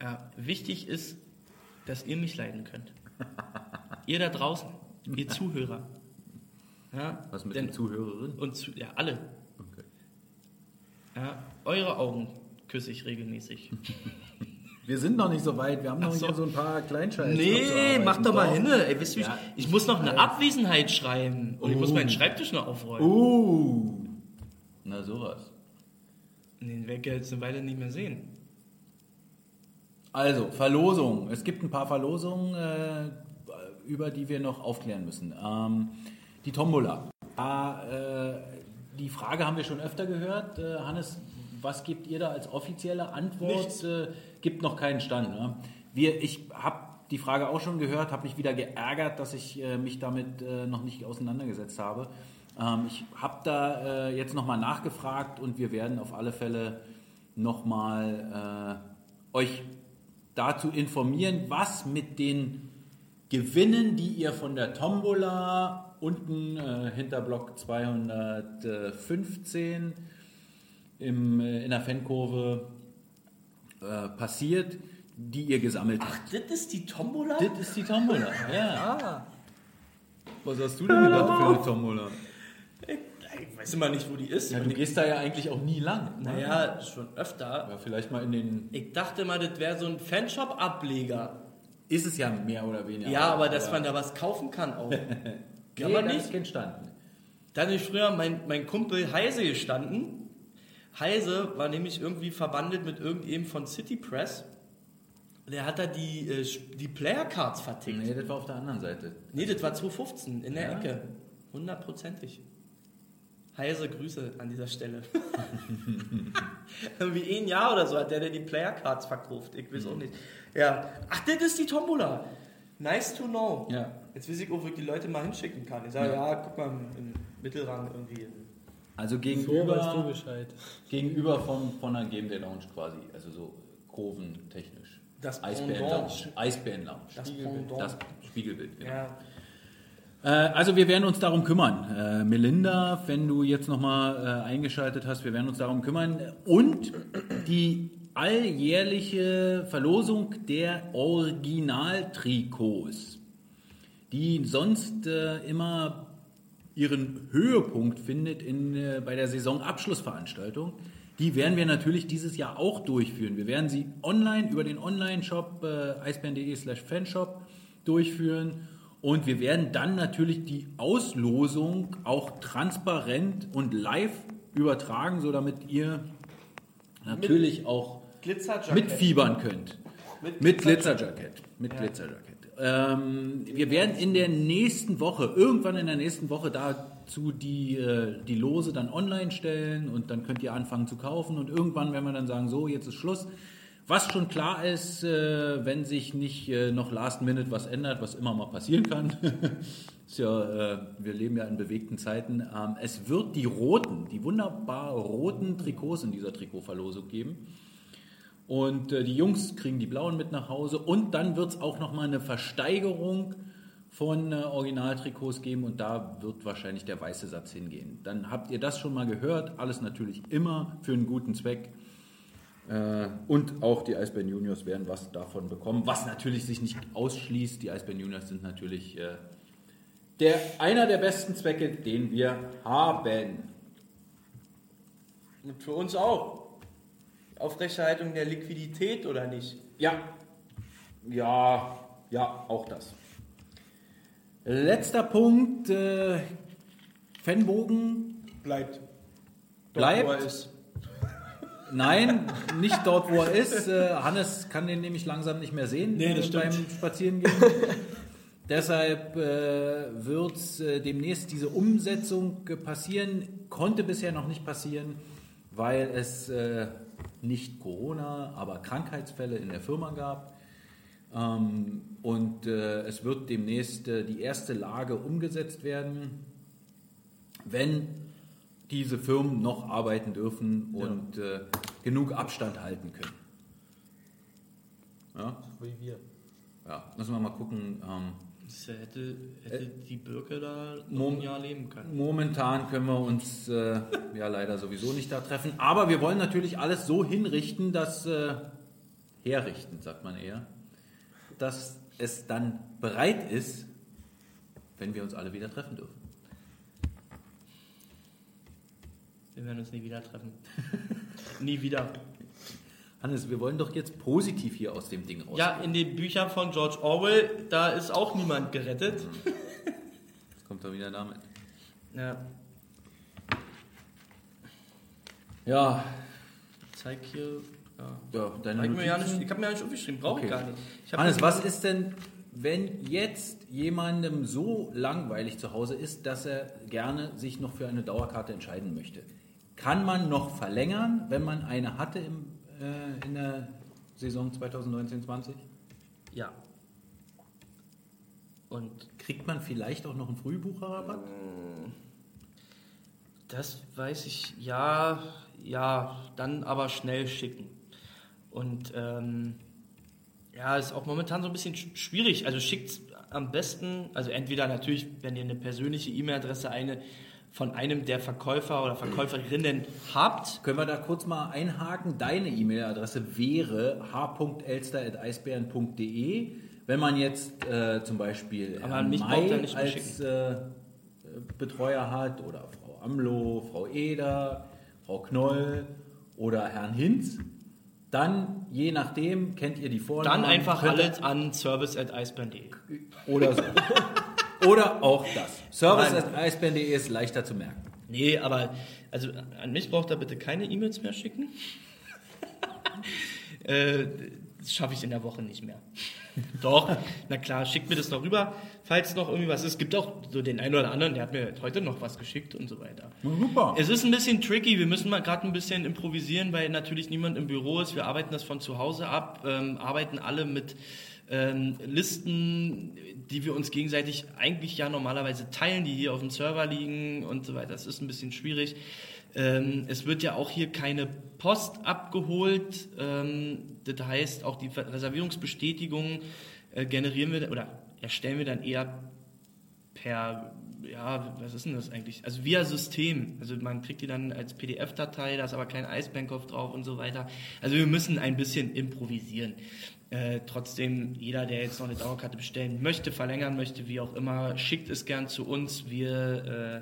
ja, wichtig ist, dass ihr mich leiden könnt. Ihr da draußen, ihr Zuhörer. Ja, Was mit denn- den Zuhörerinnen? und zu, ja, alle. Okay. Ja, eure Augen küsse ich regelmäßig. Wir sind noch nicht so weit, wir haben noch so. hier so ein paar Kleinscheiße. Nee, mach doch mal hin. Ey, wisst ihr, Ja. ich, ich muss noch eine Abwesenheit schreiben. Und ich muss Oh. meinen Schreibtisch noch aufräumen. Uh. Na sowas. Den werde ich jetzt eine Weile nicht mehr sehen. Also, Verlosung. Es gibt ein paar Verlosungen, äh, über die wir noch aufklären müssen. Ähm, die Tombola. Da, äh, die Frage haben wir schon öfter gehört. Äh, Hannes, was gebt ihr da als offizielle Antwort? Äh, gibt noch keinen Stand. Ne? Wir, ich habe die Frage auch schon gehört, habe mich wieder geärgert, dass ich äh, mich damit äh, noch nicht auseinandergesetzt habe. Ähm, ich habe da äh, jetzt nochmal nachgefragt und wir werden auf alle Fälle nochmal äh, euch dazu informieren, was mit den Gewinnen, die ihr von der Tombola unten äh, hinter Block 215 im, äh, in der Fankurve äh, passiert, die ihr gesammelt habt. Das ist die Tombola? Das ist die Tombola, ja. Was hast du denn gedacht für eine Tombola? Ich weiß immer nicht, wo die ist. Ja, du gehst da ja eigentlich auch nie lang. ne? naja, schon öfter. Ja, vielleicht mal in den. Ich dachte mal, das wäre so ein Fanshop-Ableger. Ist es ja mehr oder weniger. Ja, aber dass man da was kaufen kann auch. Kann nee, man nicht? ist kein Stand. Da hatte ich früher mein, mein Kumpel Heise gestanden, Heise war nämlich irgendwie verbandelt mit irgendjemandem von City Press. Der hat da die, äh, die Player Cards vertickt. Nee, das war auf der anderen Seite. Nee, das war 2015 in der Ja? Ecke. Hundertprozentig. Heise Grüße an dieser Stelle. Irgendwie ein Jahr oder so hat der, der die Player Cards verkauft. Ich weiß auch Mhm. nicht. Ja. Ach, das ist die Tombola. Nice to know. Ja. Jetzt weiß ich auch, wo ich die Leute mal hinschicken kann. Ich sage, ja, guck mal, im Mittelrang irgendwie. Also So gegenüber, Bescheid. gegenüber von, von einer Game Day Lounge quasi. Also so kurventechnisch. Das Eisbären. Lounge. Eisbären Lounge. Das Spiegelbild. Das Spiegelbild. Genau. ja. Äh, also wir werden uns darum kümmern. Äh, Melinda, wenn du jetzt nochmal äh, eingeschaltet hast, wir werden uns darum kümmern. Und die alljährliche Verlosung der Originaltrikots, die sonst äh, immer ihren Höhepunkt findet in, äh, bei der Saisonabschlussveranstaltung. Die werden wir natürlich dieses Jahr auch durchführen. Wir werden sie online über den Online-Shop äh, eisbären.de slash fanshop durchführen und wir werden dann natürlich die Auslosung auch transparent und live übertragen, so damit ihr natürlich auch Glitzerjackett. mitfiebern könnt. Mit Mit Glitzerjackett. Mit Glitzerjackett. Ähm, wir werden in der nächsten Woche, irgendwann in der nächsten Woche dazu die, äh, die Lose dann online stellen und dann könnt ihr anfangen zu kaufen und irgendwann werden wir dann sagen, so, jetzt ist Schluss. Was schon klar ist, äh, wenn sich nicht äh, noch last minute was ändert, was immer mal passieren kann. ja, äh, wir leben ja in bewegten Zeiten. Ähm, es wird die roten, die wunderbar roten Trikots in dieser Trikotverlosung geben. Und äh, die Jungs kriegen die blauen mit nach Hause. Und dann wird es auch nochmal eine Versteigerung von äh, Originaltrikots geben. Und da wird wahrscheinlich der weiße Satz hingehen. Dann habt ihr das schon mal gehört. Alles natürlich immer für einen guten Zweck. Äh, und auch die Eisbären Juniors werden was davon bekommen. Was natürlich sich nicht ausschließt. Die Eisbären Juniors sind natürlich äh, der, einer der besten Zwecke, den wir haben. Und für uns auch. Aufrechterhaltung der Liquidität oder nicht? Ja, ja, ja, auch das. Letzter Punkt, äh, Fanbogen Bleibt. Bleibt. wo er ist. Nein, nicht dort, wo er ist. Äh, Hannes kann den nämlich langsam nicht mehr sehen Nee, das stimmt. beim Spazierengehen. Deshalb äh, wird äh, demnächst diese Umsetzung passieren. Konnte bisher noch nicht passieren, weil es äh, nicht Corona, aber Krankheitsfälle in der Firma gab. Ähm, und äh, es wird demnächst äh, die erste Lage umgesetzt werden, wenn diese Firmen noch arbeiten dürfen und äh, genug Abstand halten können. Ja, Wie wir. ja, müssen wir mal gucken. Das hätte, hätte die Birke da noch ein Jahr leben können. Momentan können wir uns äh, ja leider sowieso nicht da treffen, aber wir wollen natürlich alles so hinrichten, dass äh, herrichten, sagt man eher, dass es dann bereit ist, wenn wir uns alle wieder treffen dürfen. Wir werden uns nie wieder treffen. nie wieder. Hannes, wir wollen doch jetzt positiv hier aus dem Ding raus. Ja, in den Büchern von George Orwell, da ist auch niemand gerettet. Jetzt kommt er wieder damit. Ja, Ja, zeig hier. Ja. ja deine ich mir ja nicht, ich habe mir ja nicht aufgeschrieben, brauche ich Okay. gar nicht. Ich Hannes, was ist denn, wenn jetzt jemandem so langweilig zu Hause ist, dass er gerne sich noch für eine Dauerkarte entscheiden möchte? Kann man noch verlängern, wenn man eine hatte im, äh, in der Saison 2019-20? Ja. Und Kriegt man vielleicht auch noch einen Frühbucherrabatt? das weiß ich, ja, ja, dann aber schnell schicken. Und ähm, ja, ist auch momentan so ein bisschen sch- schwierig. Also schickt am besten, also entweder natürlich, wenn ihr eine persönliche E-Mail-Adresse eine von einem der Verkäufer oder Verkäuferinnen habt, Können wir da kurz mal einhaken? Deine E-Mail-Adresse wäre h.elster.eisbären.de. Wenn man jetzt äh, zum Beispiel Aber Herrn er May als äh, Betreuer hat oder Frau Amlo, Frau Eder, Frau Knoll oder Herrn Hinz, dann je nachdem kennt ihr die Vornamen. dann einfach alles an service.eisbären.de. Oder so. oder auch das. Service.eisbären.de ist leichter zu merken. Nee, aber also an mich braucht er bitte keine E-Mails mehr schicken. äh, das schaffe ich in der Woche nicht mehr. Doch, na klar, schickt mir das noch rüber, falls noch irgendwie was ist. Es gibt auch so den einen oder anderen, der hat mir heute noch was geschickt und so weiter. Super. Es ist ein bisschen tricky, wir müssen mal gerade ein bisschen improvisieren, weil natürlich niemand im Büro ist. Wir arbeiten das von zu Hause ab, ähm, arbeiten alle mit ähm, Listen, die wir uns gegenseitig eigentlich ja normalerweise teilen, die hier auf dem Server liegen und so weiter. Das ist ein bisschen schwierig. Ähm, es wird ja auch hier keine Post abgeholt. Ähm, das heißt, auch die Reservierungsbestätigung äh, generieren wir oder erstellen wir dann eher per, ja, was ist denn das eigentlich? Also via System. Also man kriegt die dann als PDF-Datei, da ist aber kein Eisbankkopf drauf und so weiter. Also wir müssen ein bisschen improvisieren. Äh, trotzdem, jeder, der jetzt noch eine Dauerkarte bestellen möchte, verlängern möchte, wie auch immer, schickt es gern zu uns. Wir äh,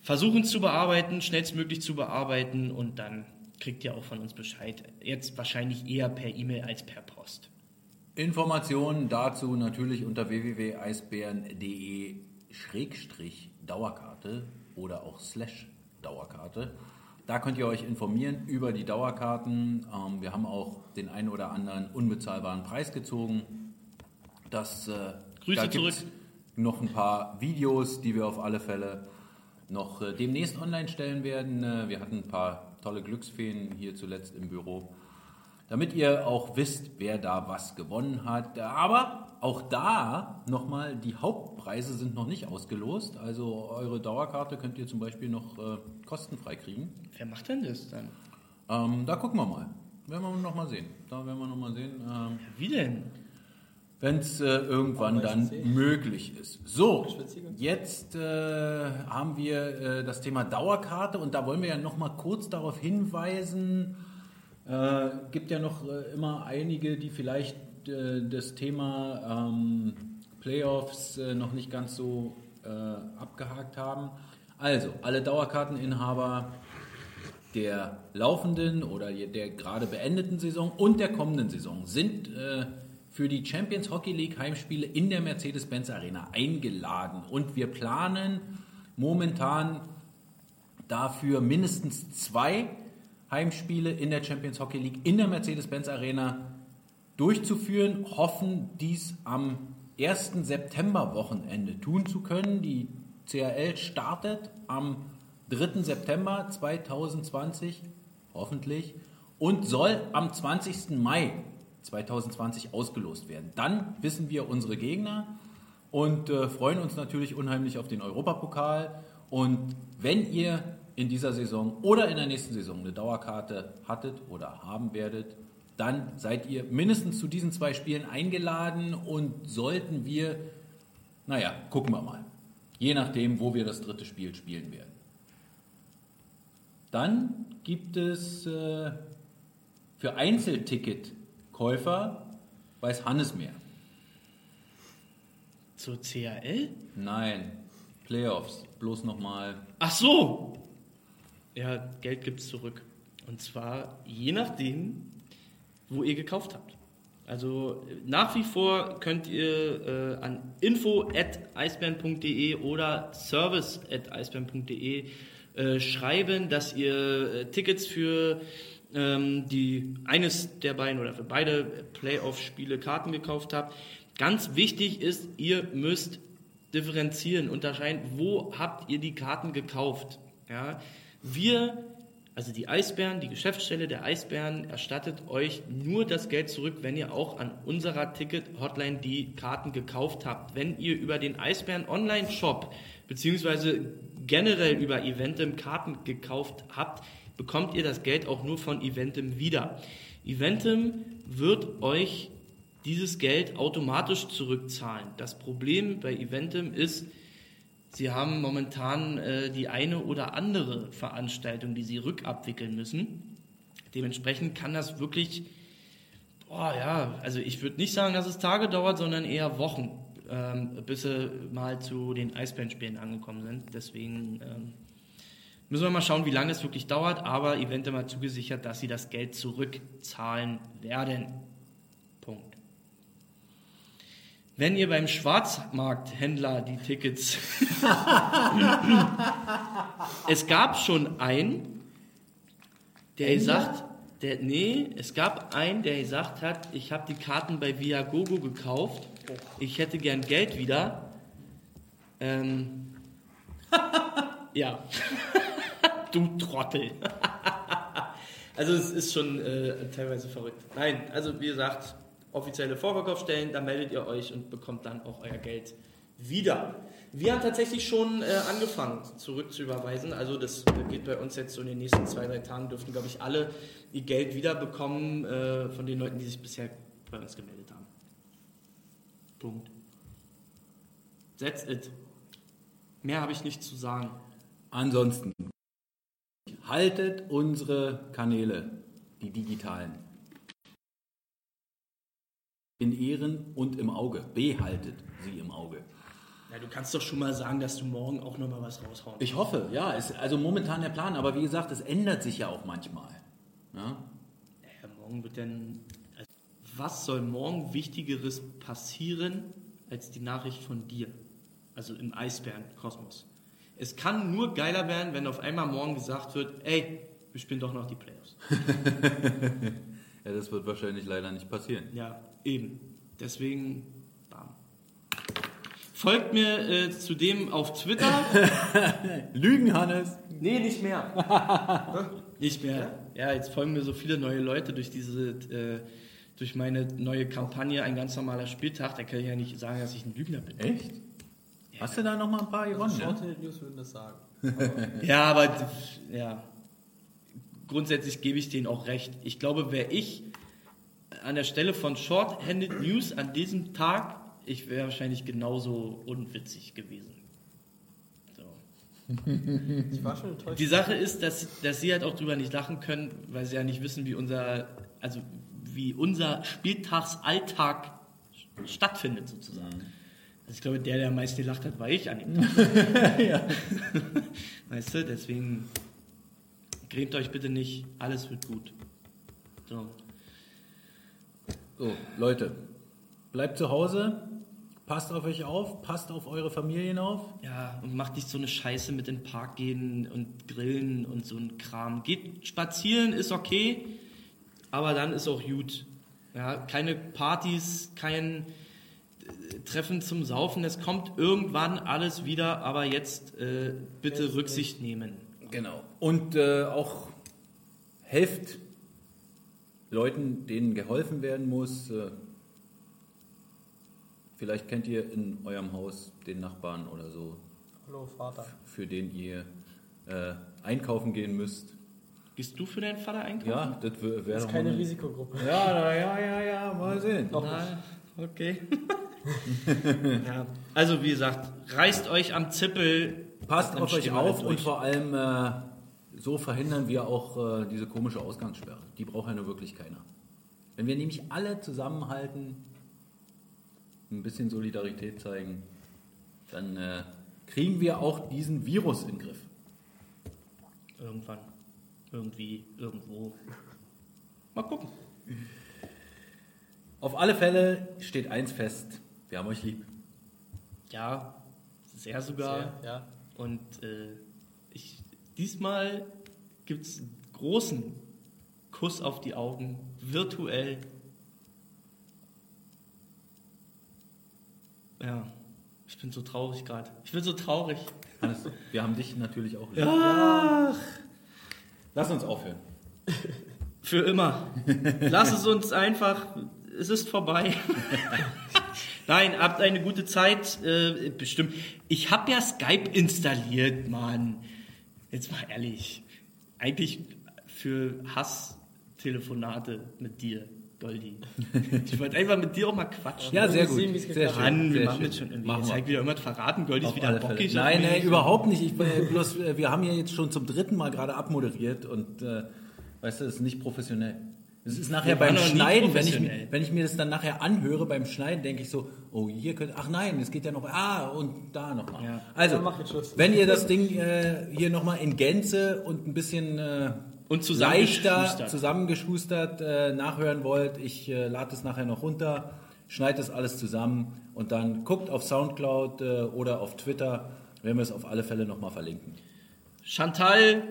versuchen es zu bearbeiten, schnellstmöglich zu bearbeiten und dann kriegt ihr auch von uns Bescheid. Jetzt wahrscheinlich eher per E-Mail als per Post. Informationen dazu natürlich unter www.eisbären.de-dauerkarte oder auch slash Dauerkarte. Da könnt ihr euch informieren über die Dauerkarten. Ähm, wir haben auch den einen oder anderen unbezahlbaren Preis gezogen. Das, äh, Grüße da zurück. Noch ein paar Videos, die wir auf alle Fälle noch äh, demnächst online stellen werden. Äh, wir hatten ein paar tolle Glücksfeen hier zuletzt im Büro damit ihr auch wisst, wer da was gewonnen hat. Aber auch da nochmal, die Hauptpreise sind noch nicht ausgelost. Also eure Dauerkarte könnt ihr zum Beispiel noch äh, kostenfrei kriegen. Wer macht denn das dann? Ähm, da gucken wir mal. Werden wir noch mal sehen. Da werden wir noch mal sehen, ähm, Wie denn? wenn es äh, irgendwann dann möglich ist. So, jetzt äh, haben wir äh, das Thema Dauerkarte und da wollen wir ja noch mal kurz darauf hinweisen. Äh, gibt ja noch äh, immer einige, die vielleicht äh, das Thema ähm, Playoffs äh, noch nicht ganz so äh, abgehakt haben. Also, alle Dauerkarteninhaber der laufenden oder der gerade beendeten Saison und der kommenden Saison sind äh, für die Champions Hockey League Heimspiele in der Mercedes-Benz Arena eingeladen. Und wir planen momentan dafür mindestens zwei Heimspiele in der Champions Hockey League in der Mercedes-Benz Arena durchzuführen, hoffen dies am 1. September-Wochenende tun zu können. Die CRL startet am 3. September 2020, hoffentlich, und soll am 20. Mai 2020 ausgelost werden. Dann wissen wir unsere Gegner und äh, freuen uns natürlich unheimlich auf den Europapokal. Und wenn ihr in dieser Saison oder in der nächsten Saison eine Dauerkarte hattet oder haben werdet, dann seid ihr mindestens zu diesen zwei Spielen eingeladen und sollten wir, naja, gucken wir mal. Je nachdem, wo wir das dritte Spiel spielen werden. Dann gibt es äh, für Einzelticketkäufer, weiß Hannes mehr. Zur CAL? Nein, Playoffs, bloß nochmal. Ach so! Ja, Geld gibt's zurück. Und zwar je nachdem, wo ihr gekauft habt. Also nach wie vor könnt ihr äh, an info.eisbären.de oder service.eisbären.de äh, schreiben, dass ihr äh, Tickets für ähm, die eines der beiden oder für beide Playoff-Spiele Karten gekauft habt. Ganz wichtig ist, ihr müsst differenzieren, unterscheiden, wo habt ihr die Karten gekauft. Ja? Wir, also die Eisbären, die Geschäftsstelle der Eisbären erstattet euch nur das Geld zurück, wenn ihr auch an unserer Ticket-Hotline die Karten gekauft habt. Wenn ihr über den Eisbären Online-Shop beziehungsweise generell über Eventim Karten gekauft habt, bekommt ihr das Geld auch nur von Eventim wieder. Eventim wird euch dieses Geld automatisch zurückzahlen. Das Problem bei Eventim ist, sie haben momentan äh, die eine oder andere Veranstaltung, die sie rückabwickeln müssen. Dementsprechend kann das wirklich, boah ja, also ich würde nicht sagen, dass es Tage dauert, sondern eher Wochen, ähm, bis sie mal zu den Eisbärenspielen angekommen sind. Deswegen ähm, müssen wir mal schauen, wie lange es wirklich dauert, aber Eventim hat zugesichert, dass sie das Geld zurückzahlen werden. Punkt. Wenn ihr beim Schwarzmarkthändler die Tickets es gab schon einen, der gesagt, der, nee, es gab einen, der gesagt hat, ich habe die Karten bei Viagogo gekauft, ich hätte gern Geld wieder. Ähm, ja. du Trottel. also es ist schon äh, teilweise verrückt. Nein, also wie gesagt, offizielle Vorverkaufsstellen, da meldet ihr euch und bekommt dann auch euer Geld wieder. Wir haben tatsächlich schon äh, angefangen zurückzuüberweisen. Also das geht bei uns jetzt so in den nächsten zwei, drei Tagen dürften, glaube ich, alle ihr Geld wiederbekommen äh, von den Leuten, die sich bisher bei uns gemeldet haben. Punkt. That's it. Mehr habe ich nicht zu sagen. Ansonsten haltet unsere Kanäle, die digitalen, in Ehren und im Auge. Behaltet sie im Auge. Ja, du kannst doch schon mal sagen, dass du morgen auch noch mal was raushauen. Ich hoffe, ja, ist also momentan der Plan, aber wie gesagt, es ändert sich ja auch manchmal. Ja? Ja, morgen wird denn. Also, was soll morgen Wichtigeres passieren als die Nachricht von dir? Also im Eisbären-Kosmos. Es kann nur geiler werden, wenn auf einmal morgen gesagt wird: ey, wir spielen doch noch die Playoffs. ja, das wird wahrscheinlich leider nicht passieren. Ja, eben. Deswegen, bam. Folgt mir äh, zudem auf Twitter. Lügen, Hannes! Nee, nicht mehr. nicht mehr. Ja, jetzt folgen mir so viele neue Leute durch diese, äh, durch meine neue Kampagne, ein ganz normaler Spieltag. Da kann ich ja nicht sagen, dass ich ein Lügner bin. Echt? Hast du da noch mal ein paar gewonnen? Ja? Shorthanded News würden das sagen. Ja, aber ja, grundsätzlich gebe ich denen auch recht. Ich glaube, wäre ich an der Stelle von Short-Handed News an diesem Tag, ich wäre wahrscheinlich genauso unwitzig gewesen. So. Ich war schon enttäuscht. Die Sache ist, dass, dass sie halt auch drüber nicht lachen können, weil sie ja nicht wissen, wie unser, also wie unser Spieltagsalltag stattfindet sozusagen. Also ich glaube, der, der am meisten gelacht hat, war ich an dem Tag. Weißt du, deswegen grämt euch bitte nicht, alles wird gut. So. So, Leute, bleibt zu Hause, passt auf euch auf, passt auf eure Familien auf. Ja, und macht nicht so eine Scheiße mit in den Park gehen und grillen und so ein Kram. Geht spazieren, ist okay, aber dann ist auch gut. Ja, keine Partys, kein äh, Treffen zum Saufen. Es kommt irgendwann alles wieder, aber jetzt äh, bitte Rücksicht nehmen. Genau. Und äh, auch helft Leuten, denen geholfen werden muss. Äh, vielleicht kennt ihr in eurem Haus den Nachbarn oder so, Hallo Vater. für den ihr äh, einkaufen gehen müsst. Gehst du für deinen Vater einkaufen? Ja, das wäre Das doch ist mal keine eine- Risikogruppe. Ja, na, ja, ja, ja, mal sehen. Noch. Na, okay. ja. Also wie gesagt, reißt euch am Zippel. Passt auf euch auf und vor allem äh, so verhindern wir auch äh, diese komische Ausgangssperre. Die braucht ja nur wirklich keiner. Wenn wir nämlich alle zusammenhalten, ein bisschen Solidarität zeigen, dann äh, kriegen wir auch diesen Virus in den Griff. Irgendwann. Irgendwie, irgendwo. Mal gucken. Auf alle Fälle steht eins fest: Wir haben euch lieb. Ja, sehr sogar. Sehr, ja. Und äh, diesmal gibt es einen großen Kuss auf die Augen, virtuell. Ja, ich bin so traurig gerade. Ich bin so traurig. Hannes, wir haben dich natürlich auch lieb. Ach, Lass uns aufhören. für immer. Lass es uns einfach. Es ist vorbei. Nein, habt eine gute Zeit. Äh, bestimmt. Ich habe ja Skype installiert, Mann. Jetzt mal ehrlich. Eigentlich für Hass-Telefonate mit dir, Goldi. Ich wollte einfach mit dir auch mal quatschen. Ja, sehr gut. sehen, wie es Sehr schön. Mann, wir sehr machen schön. jetzt schon irgendwie. Machen Jetzt halt wieder immer verraten. Goldi ist wieder bockig. Nein, nein, überhaupt nicht. Ich, bloß, äh, wir haben ja jetzt schon zum dritten Mal gerade abmoderiert und äh, weißt du, das ist nicht professionell. Es ist nachher Wir beim Schneiden, wenn ich, wenn ich mir das dann nachher anhöre beim Schneiden, denke ich so, oh, hier könnte, ach nein, es geht ja noch, ah, und da nochmal. Ja. Also, wenn ihr das Ding äh, hier nochmal in Gänze und ein bisschen äh, Und leichter zusammengeschustert. zusammengeschustert äh, nachhören wollt, ich äh, lade es nachher noch runter, schneide das alles zusammen und dann guckt auf Soundcloud äh, oder auf Twitter, werden wir es auf alle Fälle nochmal verlinken. Chantal,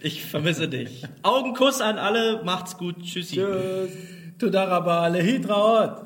ich vermisse dich. Augenkuss an alle, macht's gut, tschüssi. Tschüss. Tudaraba, Lehitraot.